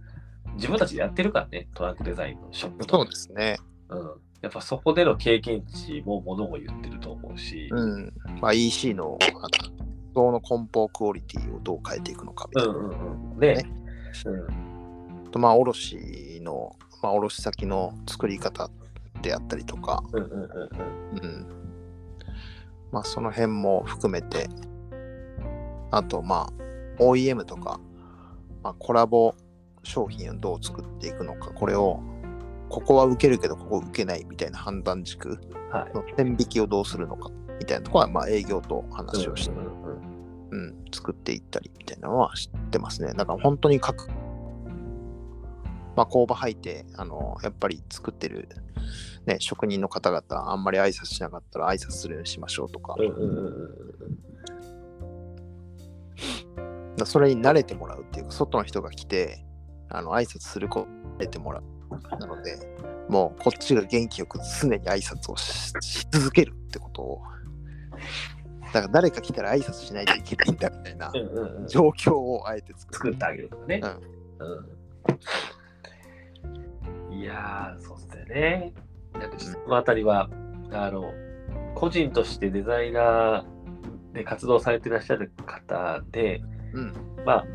自分たちでやってるからね、トランクデザインのショップそうですね。うん。やっぱそこでの経験値もものを言ってると思うし、うん。まあ EC の、あの、その梱包クオリティをどう変えていくのかみたいな。うんうんうん。で、ねうん。とまあ卸の、まあ、卸先の作り方であったりとか、うんうんうんうん。うん。まあその辺も含めて、あとまあ OEM とか、まあ、コラボ商品をどう作っていくのか、これを、ここは受けるけどここ受けないみたいな判断軸。はい。の線引きをどうするのか。みたいなところはまあ営業と話をして。うんうんうんうん、作っていったりみたいなのは知ってますね。だから本当に各、まあ、工場入って、あの、やっぱり作ってる、ね、職人の方々、あんまり挨拶しなかったら挨拶するようにしましょうとか、それに慣れてもらうっていうか、外の人が来て、あの挨拶する子に慣れてもらう。なので、もうこっちが元気よく常に挨拶をしし続けるってことを、だから誰か来たら挨拶しないといけないんだみたいなうんうんうん状況をあえて作る。作ってあげるとかね。うんうんいやー、そうっすよね。なんかそのあたりは、あの、個人としてデザイナーで活動されてらっしゃる方で、うん。まあ、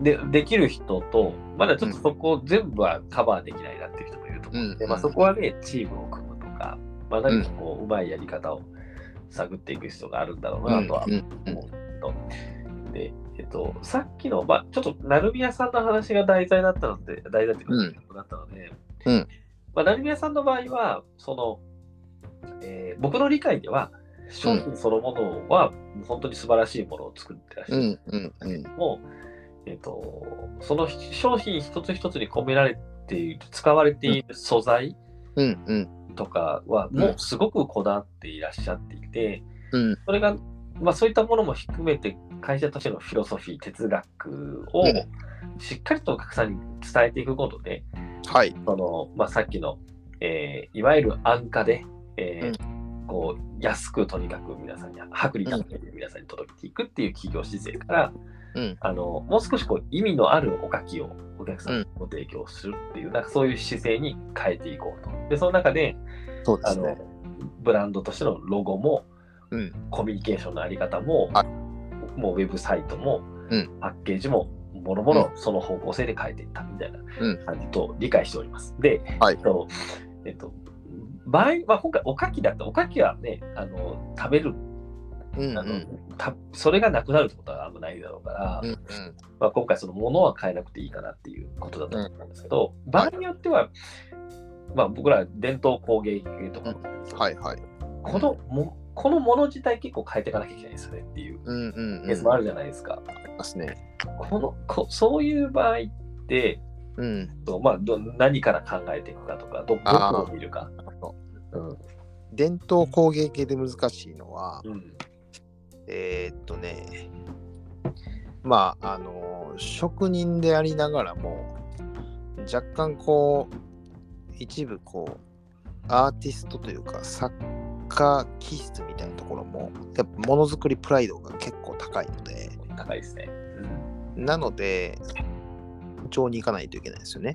でできる人と、まだちょっとそこ全部はカバーできないなっていう人もいると思うので、うんまあ、そこはね、チームを組むとか、まあ、何かこう、うまいやり方を探っていく必要があるんだろうなとは思うと。で、えっと、さっきの、まあ、ちょっと、成宮さんの話が題材だったので、題材っていうか、うんだったので、うんまあ、成宮さんの場合は、その、えー僕の理解では、商品そのものは、本当に素晴らしいものを作ってらっしゃる。うんうんうんもえっと、その商品一つ一つに込められている、使われている素材うんうんとかは、もうすごくこだわっていらっしゃっていて、うん。それが、まあそういったものも含めて、会社としてのフィロソフィー、哲学をうん。しっかりとお客さんに伝えていくことで、はい。その、まあさっきの、えーいわゆる安価で、えーこう安くとにかく皆さんに、薄利多売で皆さんに届けていくっていう企業姿勢から、うんあのもう少しこう意味のあるおかきをお客さんにご提供するっていう、なんかそういう姿勢に変えていこうと。で、その中で、あのそうですね。ブランドとしてのロゴも、うん。コミュニケーションのあり方も、はいもうウェブサイトも、うんパッケージも、もろもろその方向性で変えていったみたいなうん感じと理解しております。で、はいえっと、えっと、場合、まあ、今回おかきだったおかきはね、あの食べるうんうんたそれがなくなるってことはあんまないだろうから、うんまあ、今回そのものは変えなくていいかなっていうことだと思うんですけど、場合によっては、まあ、僕ら伝統工芸系とか、はいはい。このもこのもの自体結構変えていかなきゃいけないですよねっていううんうんうん。ケースもあるじゃないですか。ありますね。このこそういう場合って、うん。とまあ、ど何から考えていくかとか、どどこを見るか。うん伝統工芸系で難しいのは、うんえーっとね、まあ、あの、職人でありながらも、若干こう、一部こう、アーティストというか、作家気質みたいなところも、やっぱものづくりプライドが結構高いので、高いですね。なので、順調にいかないといけないですよね。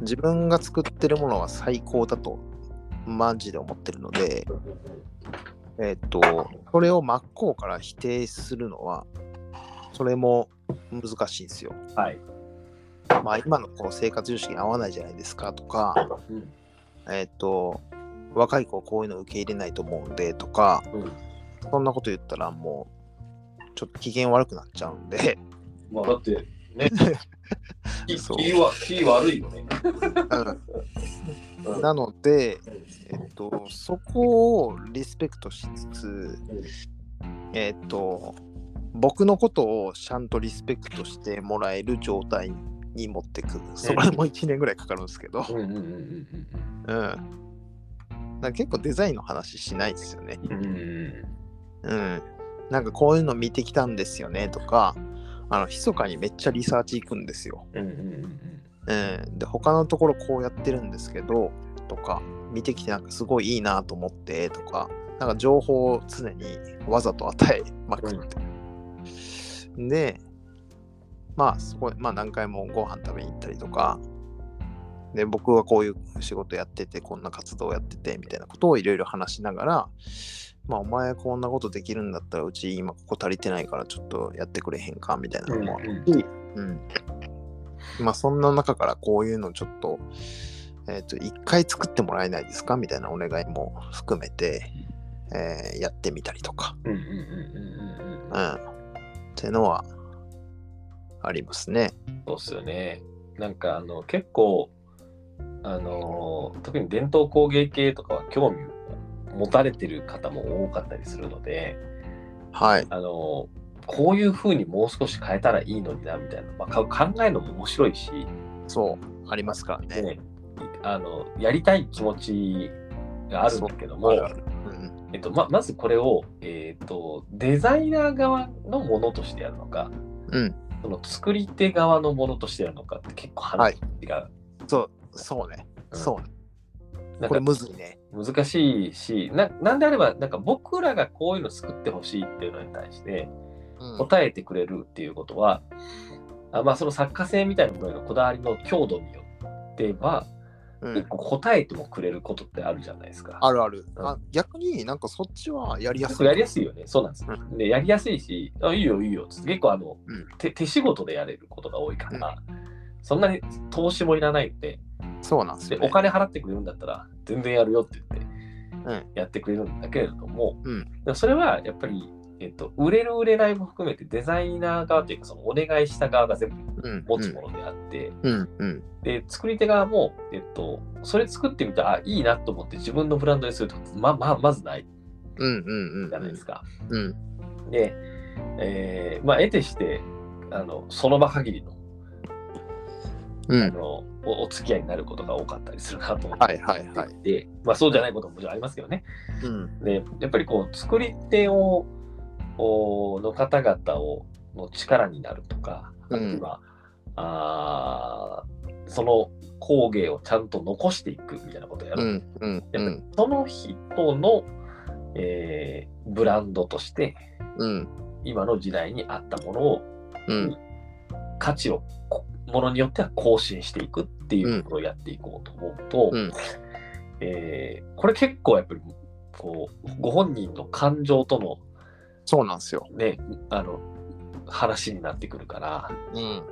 自分が作ってるものは最高だと、マジで思ってるので、うえっと、それを真っ向から否定するのは、それも難しいんですよ。はい。まあ、今のこう生活様式に合わないじゃないですかとか、うん。えっと、若い子はこういうの受け入れないと思うんでとか、うん。そんなこと言ったらもう、ちょっと機嫌悪くなっちゃうんで、まあ、だって、ね、気悪いよね。なので、えっと、そこをリスペクトしつつ、えっと、僕のことをちゃんとリスペクトしてもらえる状態に持ってく。それも1年ぐらいかかるんですけど、うん。だ結構デザインの話しないですよね。うんうん。なんかこういうの見てきたんですよねとか、あの、密かにめっちゃリサーチ行くんですよ。うんうんうんうん。で、他のところこうやってるんですけど、とか、見てきてなんかすごいいいなと思って、とか、なんか情報を常にわざと与えまくって。で、まあ、そこで、まあ何回もご飯食べに行ったりとか、で、僕はこういう仕事やってて、こんな活動やってて、みたいなことをいろいろ話しながら、まあ、お前こんなことできるんだったら、うち今ここ足りてないから、ちょっとやってくれへんか、みたいなのもあるし、うん。まあ、そんな中からこういうのちょっと、えっ、と、一回作ってもらえないですか？みたいなお願いも含めて、えーやってみたりとか、うんうんうんうんうんうんうん。っていうのはありますね。そうっすよね。なんかあの結構あの特に伝統工芸系とかは興味を持たれてる方も多かったりするので、はい。あのこういうふうにもう少し変えたらいいのになみたいな、まあ、か考えるのも面白いし、そう、ありますからね。ね、あのやりたい気持ちがあるんだけどもうんえっとままずこれを、えっとデザイナー側のものとしてやるのかうん、その作り手側のものとしてやるのかって結構話が違う。そう、そうね。うんそうね。これむずいね。難しいしな、なんであれば、なんか僕らがこういうの作ってほしいっていうのに対してうん答えてくれるっていうことは、あまあその作家性みたいなものへのこだわりの強度によっては、うん結構答えてもくれることってあるじゃないですか。あるある。うんあ逆になんかそっちはやりやすい。やりやすいよね。そうなんです。うで、やりやすいし、あいいよいいよっつって結構あの、うん手手仕事でやれることが多いから、そんなに投資もいらないので、そうなんですよ、ね。でお金払ってくれるんだったら全然やるよって言ってうんやってくれるんだけれども、うんでもそれはやっぱり、えっと、売れる売れないも含めてデザイナー側というかそのお願いした側が全部うん、持つものであって、うん、うん、で作り手側も、えっと、それ作ってみたらあいいなと思って自分のブランドにするとまままずない。じゃないですか。うん、で、えーまあ得てしてあのその場限りのうん。あのおお付き合いになることが多かったりするなと思ってはい、はい、はい。で、まあ、そうじゃないことももちろんありますけどね。うん、で、やっぱりこう、作り手を、おの方々を、の力になるとか、あうん。るいは、あーその工芸をちゃんと残していくみたいなことをやる。うん、うん、その人の、えーブランドとして、うん、今の時代に合ったものを、うん、価値を、こものによっては更新していくっていうことをやっていこうと思うと、うん。えーこれ結構やっぱりこうご本人の感情とのそうなんですよ。ねあの話になってくるからうん、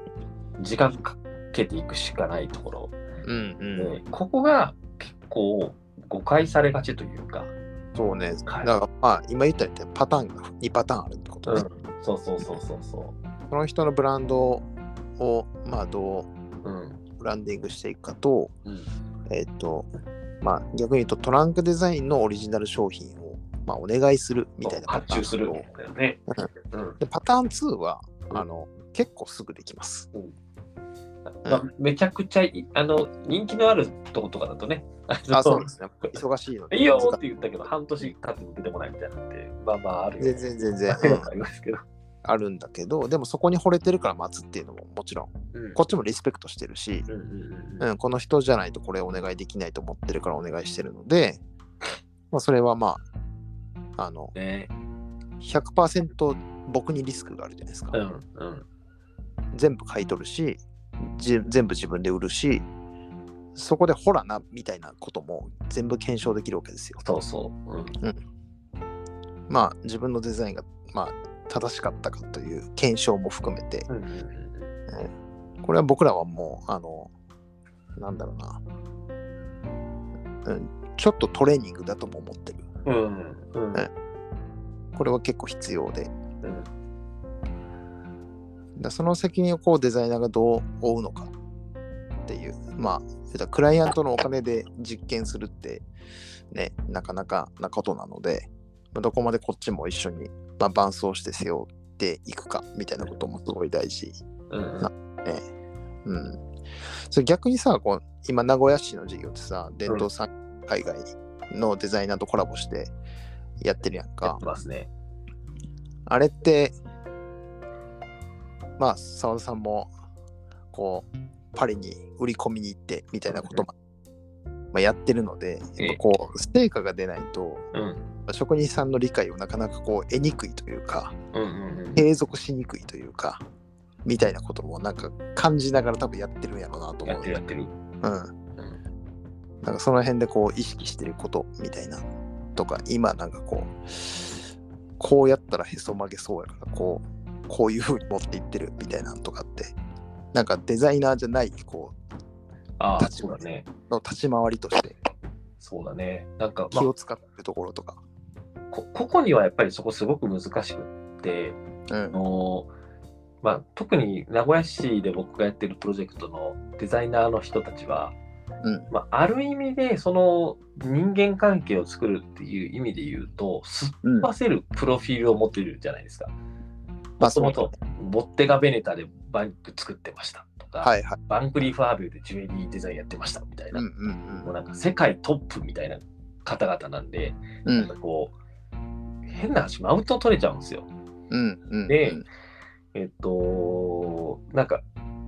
時間かけていくしかないところ、うん、うん。でここが結構誤解されがちというか、そうね。だはいから、まあ、今言ったようにパターンが2パターンあるってことね。うん、そうそうそうそうそその人のブランドを、まあ、どう、うんうブランディングしていくかと、うんえっ、と、まあ、逆に言うとトランクデザインのオリジナル商品を、まあ、お願いするみたいなパ発ターン注するでパターン2は、うん。あの結構すぐできます。まあ、めちゃくちゃいあの人気のあるとことかだとね、あそうですね。忙しいので。いいよって言ったけど、半年経っても出てこないみたいなのって、まあまああるよ、全然全然、うんありますけど。あるんだけど、でもそこに惚れてるから待つっていうのももちろん、うん。こっちもリスペクトしてるし、うん、この人じゃないとこれお願いできないと思ってるからお願いしてるので、まあ、それはまあ、あの、ね100%僕にリスクがあるじゃないですか。うんうん。全部買い取るし、じ全部自分で売るし、そこでほらなみたいなことも全部検証できるわけですよ。そうそう。うん。まあ自分のデザインが、まあ、正しかったかという検証も含めて、うん。うん。これは僕らはもう、あの、なんだろうな、うん、ちょっとトレーニングだとも思ってる。うん。うん。これは結構必要で、うん。だその責任をこうデザイナーがどう負うのか。っていう、まあ、クライアントのお金で実験するって、ね、なかなかなことなので、まあどこまでこっちも一緒に、まあ、伴走して背負っていくかみたいなこともすごい大事うん。ね。うん。それ逆にさ、こう今、名古屋市の事業ってさ、伝統産海外のデザイナーとコラボしてやってるやんやかね。あれって、まあ、澤田さんも、こう、パリに売り込みに行ってみたいなことも、まあ、やってるので、やっぱこう、成果が出ないと、うん職人さんの理解をなかなかこう、得にくいというか、継続しにくいというか、みたいなこともなんか感じながら多分やってるんやろうなと思うよやってるやってる。うん。うんなんかその辺でこう意識してることみたいなとか、今なんかこう、こうやったらへそ曲げそうやから、こう、こういう風に持っていってるみたいなのとかって、なんかデザイナーじゃない、こああ、立場そうだね。う、の立ち回りとしてそうだね。なんか、まあ気を使ってるところとか。こ個々にはやっぱりそこすごく難しくって、うんあ。のまあ、特に名古屋市で僕がやってるプロジェクトのデザイナーの人たちは、うんまあ、ある意味でその人間関係を作るっていう意味で言うとすっうんぱせるプロフィールを持っているじゃないですか。まあもともとボッテガ・ベネタでバンク作ってましたとか、はいはい。バンクリー・ファービューでジュエリーデザインやってましたみたいな、もうなんか世界トップみたいな方々なんで、うん。なんかこう、変な話、マウント取れちゃうんですよ。でえっと、なんか、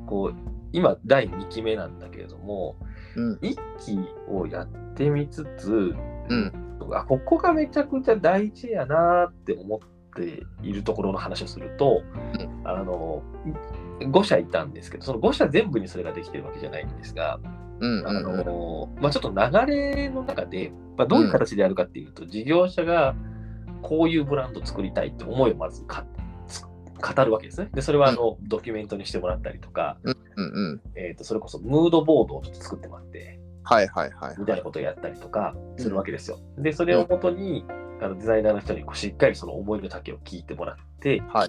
こう、今、第2期目なんだけれども、うん。1期をやってみつつ、うん。あここがめちゃくちゃ大事やなって思っているところの話をすると、うん。あの、5社いたんですけど、その5社全部にそれができてるわけじゃないんですが、あうんうんうん。のまあ、ちょっと流れの中で、まあ、どういう形でやるかっていうと、事業者がこういうブランドを作りたいって思いをまず語るわけですね。で、それはあの、ドキュメントにしてもらったりとか、うんうん。えー、とそれこそムードボードをちょっと作ってもらって、はいはいはい。みたいなことをやったりとかするわけですよ。で、それをもとに、あのデザイナーの人にこうしっかりその思いの丈を聞いてもらって、はい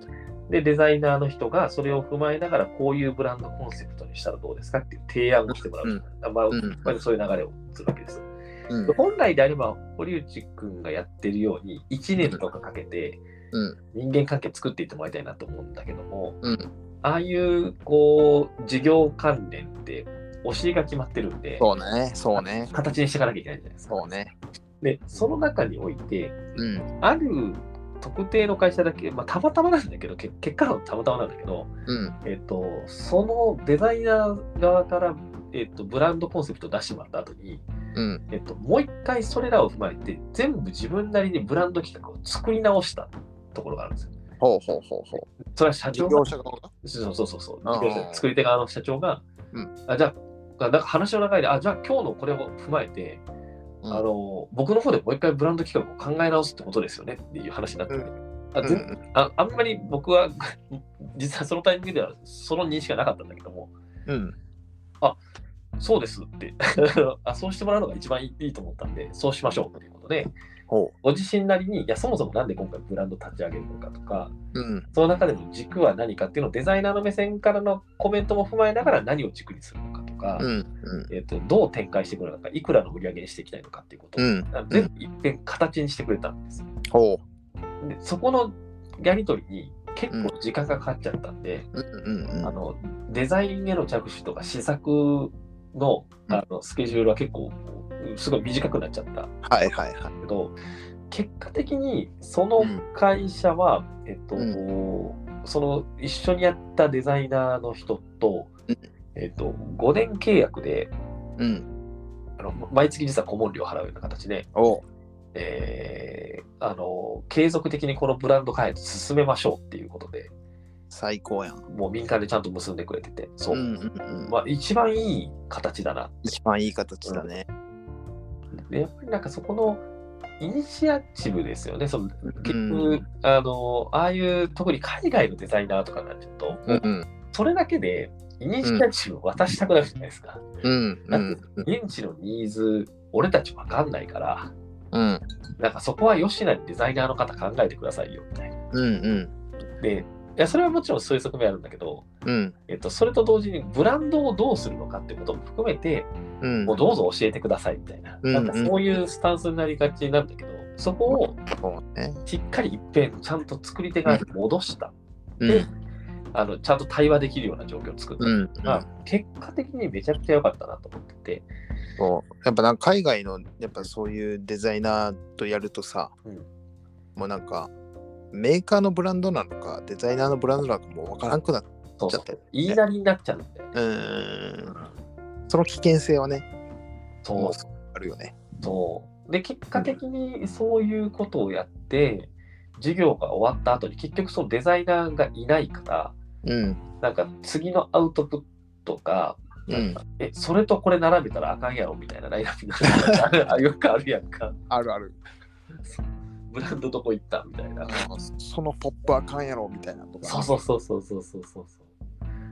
で、デザイナーの人がそれを踏まえながら、こういうブランドコンセプトにしたらどうですかっていう提案をしてもらう。うんまあうんまあそういう流れをするわけです。うんで本来であれば、堀内くんがやってるように、1年とかかけてうん人間関係作っていってもらいたいなと思うんだけども、うんああいう、こう、事業関連って、お尻が決まってるんで、そうね、そうね。形にしていかなきゃいけないじゃないですか。そうね。で、その中において、うんある特定の会社だけ、まあ、たまたまなんだけど、け結果論たまたまなんだけど、うんえっと、そのデザイナー側から、えっと、ブランドコンセプトを出してもらった後に、うんえっと、もう一回それらを踏まえて、全部自分なりにブランド企画を作り直したところがあるんですよ。ほうほうほうほう。それは社事長が業者側が？そうそうそうそう。あー事業者作り手側の社長が、うん。あじゃあ、なんか話の流れで、あ、じゃあ今日のこれを踏まえて、うん。あの、僕の方でもう一回ブランド企画を考え直すってことですよねっていう話になって。て、あぜうん。ああんまり僕は、実はそのタイミングではその認識がなかったんだけども、うん。そうですって。あ、そうしてもらうのが一番いいいいと思ったんで、そうしましょうということで、ほご自身なりに、いや、そもそもなんで今回ブランド立ち上げるのかとか、う。うんその中での軸は何かっていうのをデザイナーの目線からのコメントも踏まえながら何を軸にするのかとか、うんうんえー、とどう展開していくのか、いくらの売り上げにしていきたいのかっていうことを、うん全部一遍形にしてくれたんですよ。ほでそこのやり取りに結構時間がかかっちゃったんで。あのデザインへの着手とか試作のあのスケジュールは結構すごい短くなっちゃったはいはいはい。けど、結果的にその会社は、えっと、うその一緒にやったデザイナーの人と、うんえっと、5年契約でうん。あの毎月実は顧問料を払うような形で、おう。えーあの継続的にこのブランド開発進めましょうっていうことで、最高やん。もう民間でちゃんと結んでくれてて、そう。んうんうん。まあ、一番いい形だな。一番いい形だね。でやっぱりなんかそこのイニシアチブですよね。その結う局、んあの、ああいう特に海外のデザイナーとかになっちゃうと、うんうん。それだけでイニシアチブを渡したくなるじゃないですか。うんうん現地のニーズ、俺たちわかんないから、うん。なんかそこは吉なにデザイナーの方考えてくださいよ、みたいな。うんうん。で、いや、それはもちろんそういう側面あるんだけど、うん。えっと、それと同時にブランドをどうするのかってことも含めて、うん。もうどうぞ教えてくださいみたいな、うんなんかそういうスタンスになりがちなんだけど、そこを。しっかり一遍ちゃんと作り手が戻した、うん。であの、ちゃんと対話できるような状況を作った。うん。のが、結果的にめちゃくちゃ良かったなと思ってて、そう。やっぱなんか海外のやっぱそういうデザイナーとやるとさ、うん。もうなんかメーカーのブランドなのかデザイナーのブランドなのかもう分からんくなっちゃって。る言いなりになっちゃうんで、うーん。その危険性はねそう。あるよね。そう。で、結果的にそういうことをやって、授業が終わった後に結局そのデザイナーがいないから、うん。なんか次のアウトプットが、うん。え、それとこれ並べたらあかんやろみたいなラインナップになるあよくあるやんか。あるある ブランドどこ行ったみたいな。そのポップあかんやろみたいなとかそうそうそうそうそうそうそう。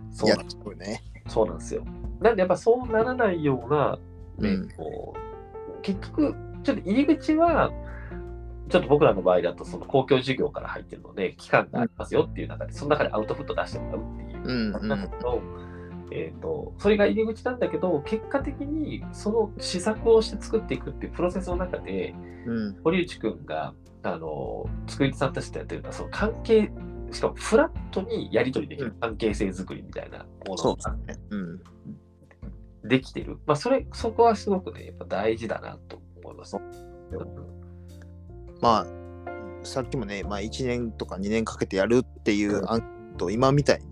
そうなんちゃうねそうなんですよ。なんでやっぱそうならないような、ねうんこう結局、ちょっと入り口は、ちょっと僕らの場合だと、その公共事業から入ってるので、期間がありますよっていう中で、その中でアウトプット出してもらうっていううん感じなんえー、とそれが入り口なんだけど、結果的にその試作をして作っていくっていうプロセスの中で、うん堀内くんがあの作り手さんたちとやってるのは、その関係しかもフラットにやり取りできる関係性作りみたいなものがね。うん。できてる。まあ、それ、そこはすごくね、やっぱ大事だなと思います。まあ、さっきもね、まあ、1年とか2年かけてやるっていう案と、今みたいに、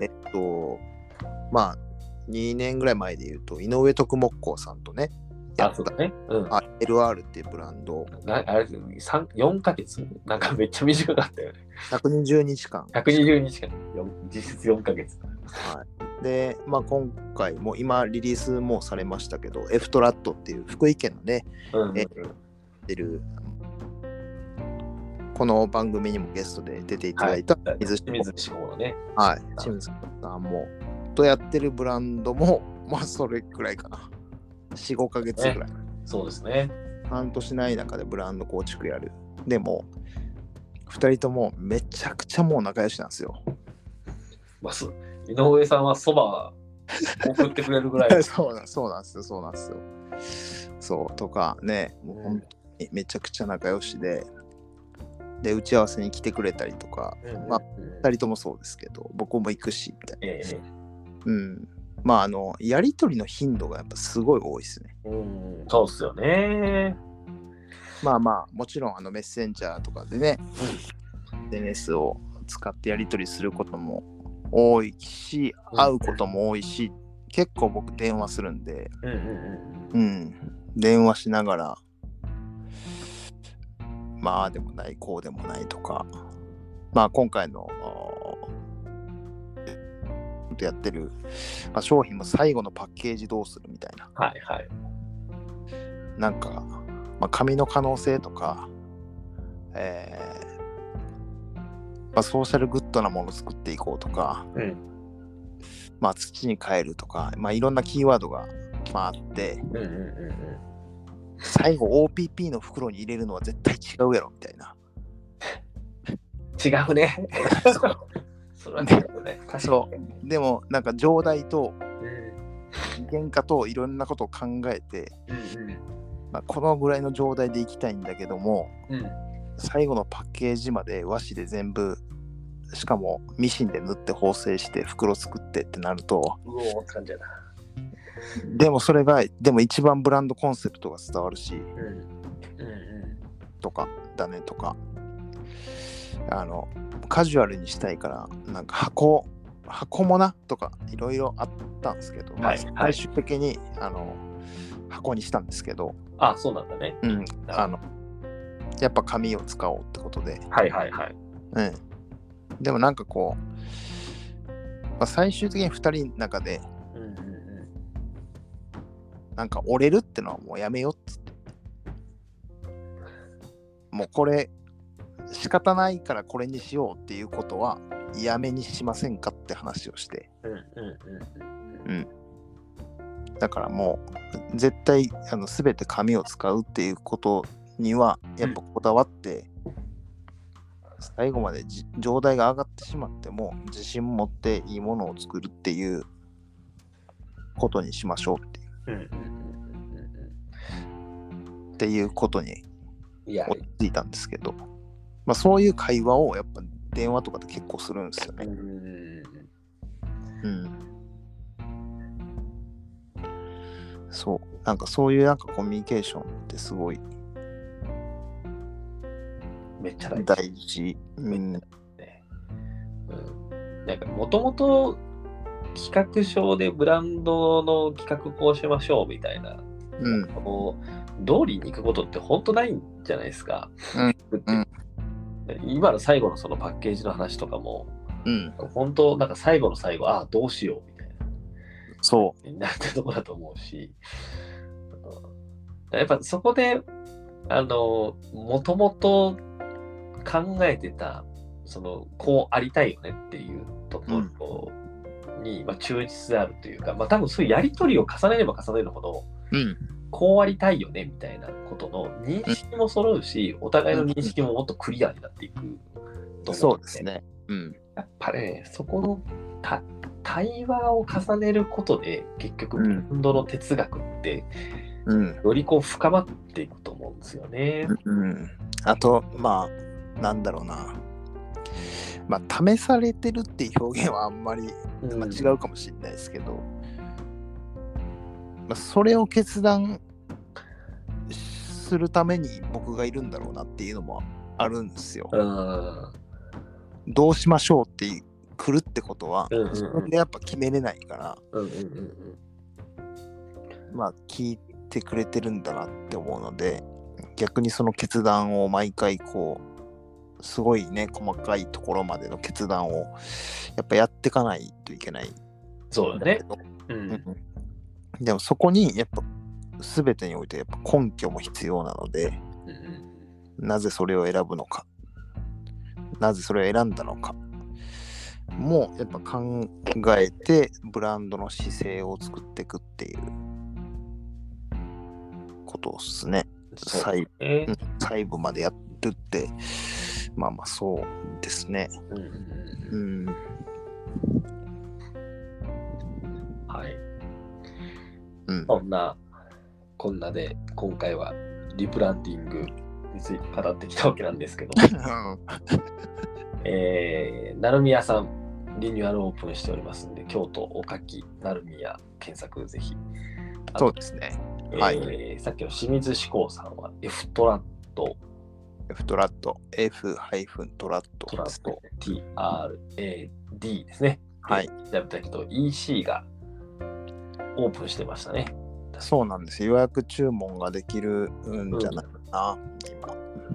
えっと、まあ、2年ぐらい前で言うと、井上徳木工さんとね、やあ、ったね。うん。あ LR っていうブランド、なあれ、三4ヶ月なんかめっちゃ短かったよね。120日間。120日間、実質4ヶ月。はい、で、まあ、今回も今リリースもされましたけど、F トラットっていう福井県のね、うんうんえ出る、この番組にもゲストで出ていただいた水志向のね。はい、清水さんも、とやってるブランドも、まあそれくらいかな。4、5ヶ月ぐらい。そうですね。半年ない中でブランド構築やる。でも、2人ともめちゃくちゃもう仲良しなんですよ。まあ、井上さんはそば送ってくれるぐらい。そうなんそうなんですよ、そうなんですよ。そう、とかね、もう本当にめちゃくちゃ仲良しで、で、打ち合わせに来てくれたりとか、まあうん2人ともそうですけど、僕も行くし、みたいな。ええうん。まあ、あの、やりとりの頻度がやっぱすごい多いですね。うん、そうっすよね。まあまあ、もちろんあのメッセンジャーとかでね、SNS を使ってやり取りすることも多いし、うん。会うことも多いし、結構僕電話するんで、うんうんうん。うん、電話しながら、まあでもない、こうでもないとか、まあ今回の、あーやってる、まあ、商品も最後のパッケージどうするみたいな。はいはい。なんか、まあ、紙の可能性とか、えーまあ、ソーシャルグッドなものを作っていこうとか、うんまあ、土に変えるとか、まあ、いろんなキーワードが、まあ、あって、うんうんうん最後 OPP の袋に入れるのは絶対違うやろみたいな。うん。違うね。それはね。そに。でも、なんか上代とうん原価といろんなことを考えて、うんまあ、このぐらいの状態でいきたいんだけども、うんうん最後のパッケージまで和紙で全部しかもミシンで縫って縫製して袋作ってってなると。でもそれがでも一番ブランドコンセプトが伝わるしうんうんうんとかだねとかあのカジュアルにしたいからなんか箱箱もなとかいろいろあったんですけど、まあはい。はい最終的にあの箱にしたんですけど、あ、そうなんだね。うん、あのやっぱ紙を使おうってことで、はいはいはい。うん、でもなんかこう、まあ、最終的に2人の中でうんうんうん。なんか折れるってのはもうやめようっつって。もうこれ仕方ないからこれにしようっていうことはやめにしませんかって話をして。うんうんうんうんだからもう絶対あの全て紙を使うっていうことにはやっぱこだわって、最後までじ状態が上がってしまっても自信持っていいものを作るっていうことにしましょうっていう。うんうんうんうんうん。っていうことに落ち着いたんですけど、まあ、そういう会話をやっぱ電話とかで結構するんですよね。うん。そう。なんかそういうなんかコミュニケーションってすごいめっちゃ大事。大事。うん。ねうん、なんかもともと企画書でブランドの企画こうしましょうみたいな、うん。こう通りに行くことって本当ないんじゃないですか。うんうん今の最後のそのパッケージの話とかも、うん。本当なんか最後の最後、ああ、どうしようみたいな。そになったところだと思うし、うんやっぱそこで、あの、もともと考えてた、その、こうありたいよねっていうところに、まあ、忠実であるというか、まあ多分そういうやりとりを重ねれば重ねるほど、う。うん。こうありたいよねみたいなことの認識も揃うし、お互いの認識ももっとクリアになっていくと思そうです。ね。うん。やっぱね、そこのた対話を重ねることで、結局、ブランドの哲学って、うん。よりこう深まっていくと思うんですよね。うん。あと、まあ、なんだろうな。まあ、試されてるっていう表現はあんまり、うんまあ、違うかもしれないですけど、まあ、それを決断するために僕がいるんだろうなっていうのもあるんですよ。うん。どうしましょうって来るってことは、うんうんうんでやっぱ決めれないから、うんうんうんまあ聞いてくれてるんだなって思うので、逆にその決断を毎回こう、すごいね、細かいところまでの決断をやっぱやっていかないといけない。そうだね。う。うんんでもそこにやっぱ全てにおいてやっぱ根拠も必要なので、うんなぜそれを選ぶのか、なぜそれを選んだのか、もうやっぱ考えてブランドの姿勢を作っていくっていうことですね。細細部までやるって、まあまあそうですね。うんうんうん。こんな、こんなで、今回はリブランディングについて語ってきたわけなんですけど、えー、成宮さん、リニューアルオープンしておりますんで、京都、おかき、成宮、検索ぜひ。そうですね。えーはいさっきの清水志向さんは F トラット、F トラット、F トラットトラット、TRAD ですね。はい。調べたけど、EC がオープンしてましたね。そうなんです。予約注文ができるんじゃないかな、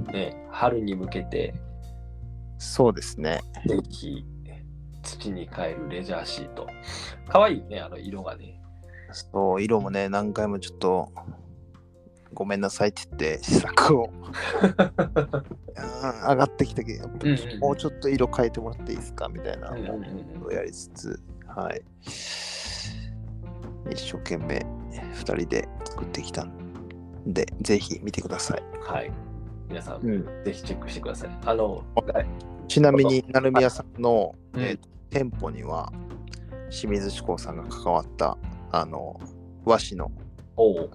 今。ね、春に向けて、そうですね。ぜひ土に帰るレジャーシート。かわいいね、あの色がね。そう、色もね、何回もちょっと、ごめんなさいって言って、試作を、うん上がってきたけど、うんうんうんもうちょっと色変えてもらっていいですか？みたいなうんうんうんのをやりつつ、はい。一生懸命、2人で作ってきたんで、ぜひ見てください。はい。皆さん、うんぜひチェックしてください。あの、はいちなみに、成宮さんの、うんえー店舗には、清水志向さんが関わった、あの、和紙の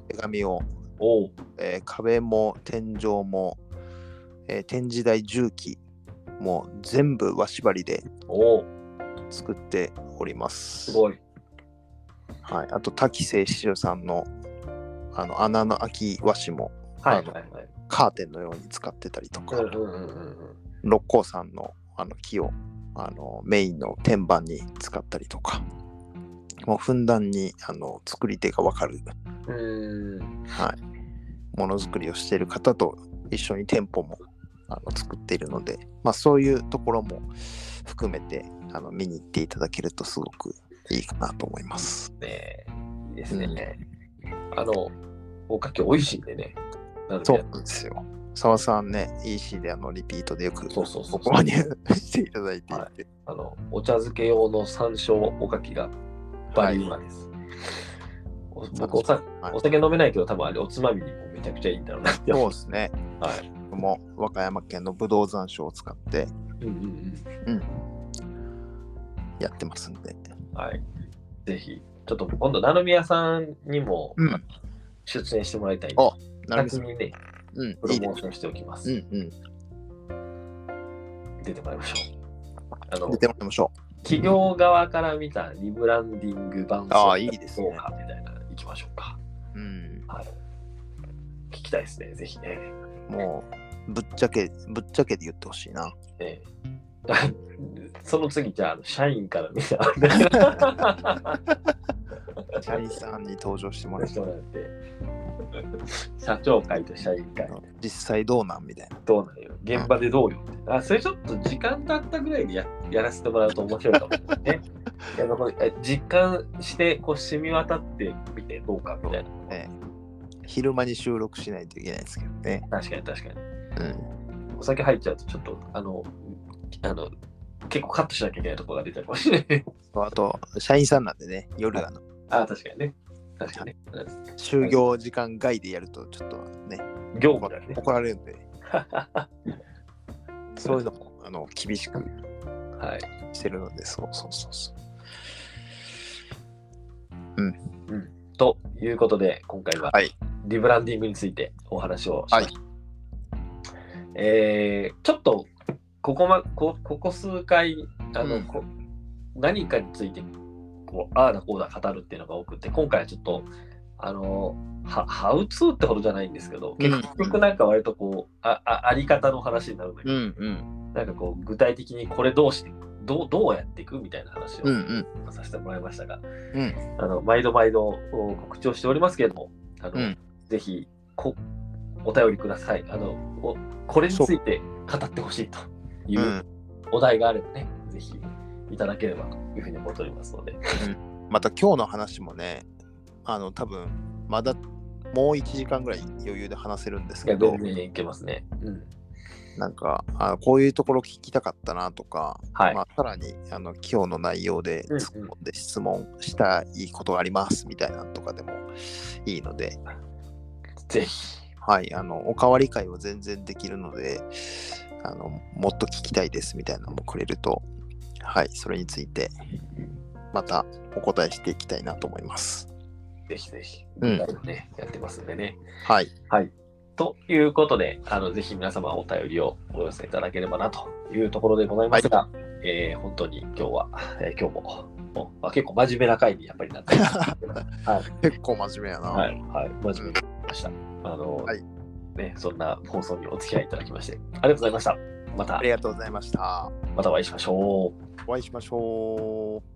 手紙を、えー壁も天井も、えー展示台重機も全部和縛りで作っております。すごい。はい、あと滝清志郎さんのあの穴の開き和紙もはいはいはい。カーテンのように使ってたりとか、うんうんうんうん六甲山のあの木をあのメインの天板に使ったりとか、もうふんだんにあの作り手がわかる。はい、ものづくりをしている方と一緒に店舗もあの作っているので、まあ、そういうところも含めてあの見に行っていただけるとすごくいいかなと思います。ねいいですね。あの、おかき美味しいんでね。そうなんですよ。澤さんね、EC であのリピートでよくそうそうそうご購入していただいていて、はあの、お茶漬け用の山椒おかきがバリうまです。お僕おさはいお酒飲めないけど、多分あれおつまみにもめちゃくちゃいいんだろうなって。そうですね。はい。僕も和歌山県のぶどう山椒を使ってうんうんうん。やってますんで。はい。ぜひ、ちょっと今度、成宮さんにもうん出演してもらいたいんで、あなるほど。先にね、うん、プロいいねモーションしておきます。うんうん。出てもらいましょう。あの出てもらいましょ企業側から見たリブランディング版ああいいですねかみたいなの行きましょうか。う。うん。はい。聞きたいですね、ぜひね。もう、ぶっちゃけ、ぶっちゃけで言ってほしいな。ね その次、じゃあ、社員から見た。社員さんに登場してもらって、社長会と社員会、実際どうなんみたいな。どうなんよ。現場でどうよって。あ、それちょっと時間だったぐらいでややらせてもらうと面白いかもしれないね。いやこれえ実感して、こう、染み渡ってみてどうかみたいな。ね、昼間に収録しないといけないですけどね。確かに確かに。うん。お酒入っちゃうと、ちょっと、あの、あの、結構カットしなきゃいけないところが出ちゃうかもしれない。あと、社員さんなんでね、夜あの、あ、確かにね。確かにね。就業時間外でやると、ちょっとね、うん業務だよね。怒られるんで、そういうのもあの厳しくはい。してるので、そうそうそうそう。ということで、今回ははい。リブランディングについてお話をしました。えーちょっとここ,、ま、こここ数回あの、うん。こ何かについてこうああだこうだ語るっていうのが多くて今回はちょっとあのはハウツーってほどじゃないんですけどうん。結局なんか割とこうあああり方の話になるんだけど、うんうん。なんかこう具体的にこれどうしてどうどうやっていくみたいな話をうんうん。させてもらいましたが、うん。あの毎度毎度お告知をしておりますけれどもあの、うん。ぜひこお便りください。あのおこれについて語ってほしいといううんお題があればね、ぜひいただければというふうに思っておりますので、また今日の話もね、あの、多分まだもう1時間ぐらい余裕で話せるんですけど、全然いけますね。うん。なんかあこういうところ聞きたかったなとか、はい。まあ、さらにあの今日の内容でうんうん突っ込んで質問したいことがありますみたいなのとかでもいいので、ぜひ。はい、あのおかわり会は全然できるのであの、もっと聞きたいですみたいなのもくれると、はい、それについてまたお答えしていきたいなと思います。ぜひぜひ。うんね、やってますんでね。はい、はい。ということで、あのぜひ皆様お便りをお寄せいただければなというところでございますが、えー本当に今日は、えー今日も、おまあ、結構真面目な回にやっぱりなってます。はい。結構真面目やな。はい。はい。真面目になりました。あの、はいね、そんな放送にお付き合いいただきまして、ありがとうございました。またあり、がとうございました。またお会いしましょう。お会いしましょう。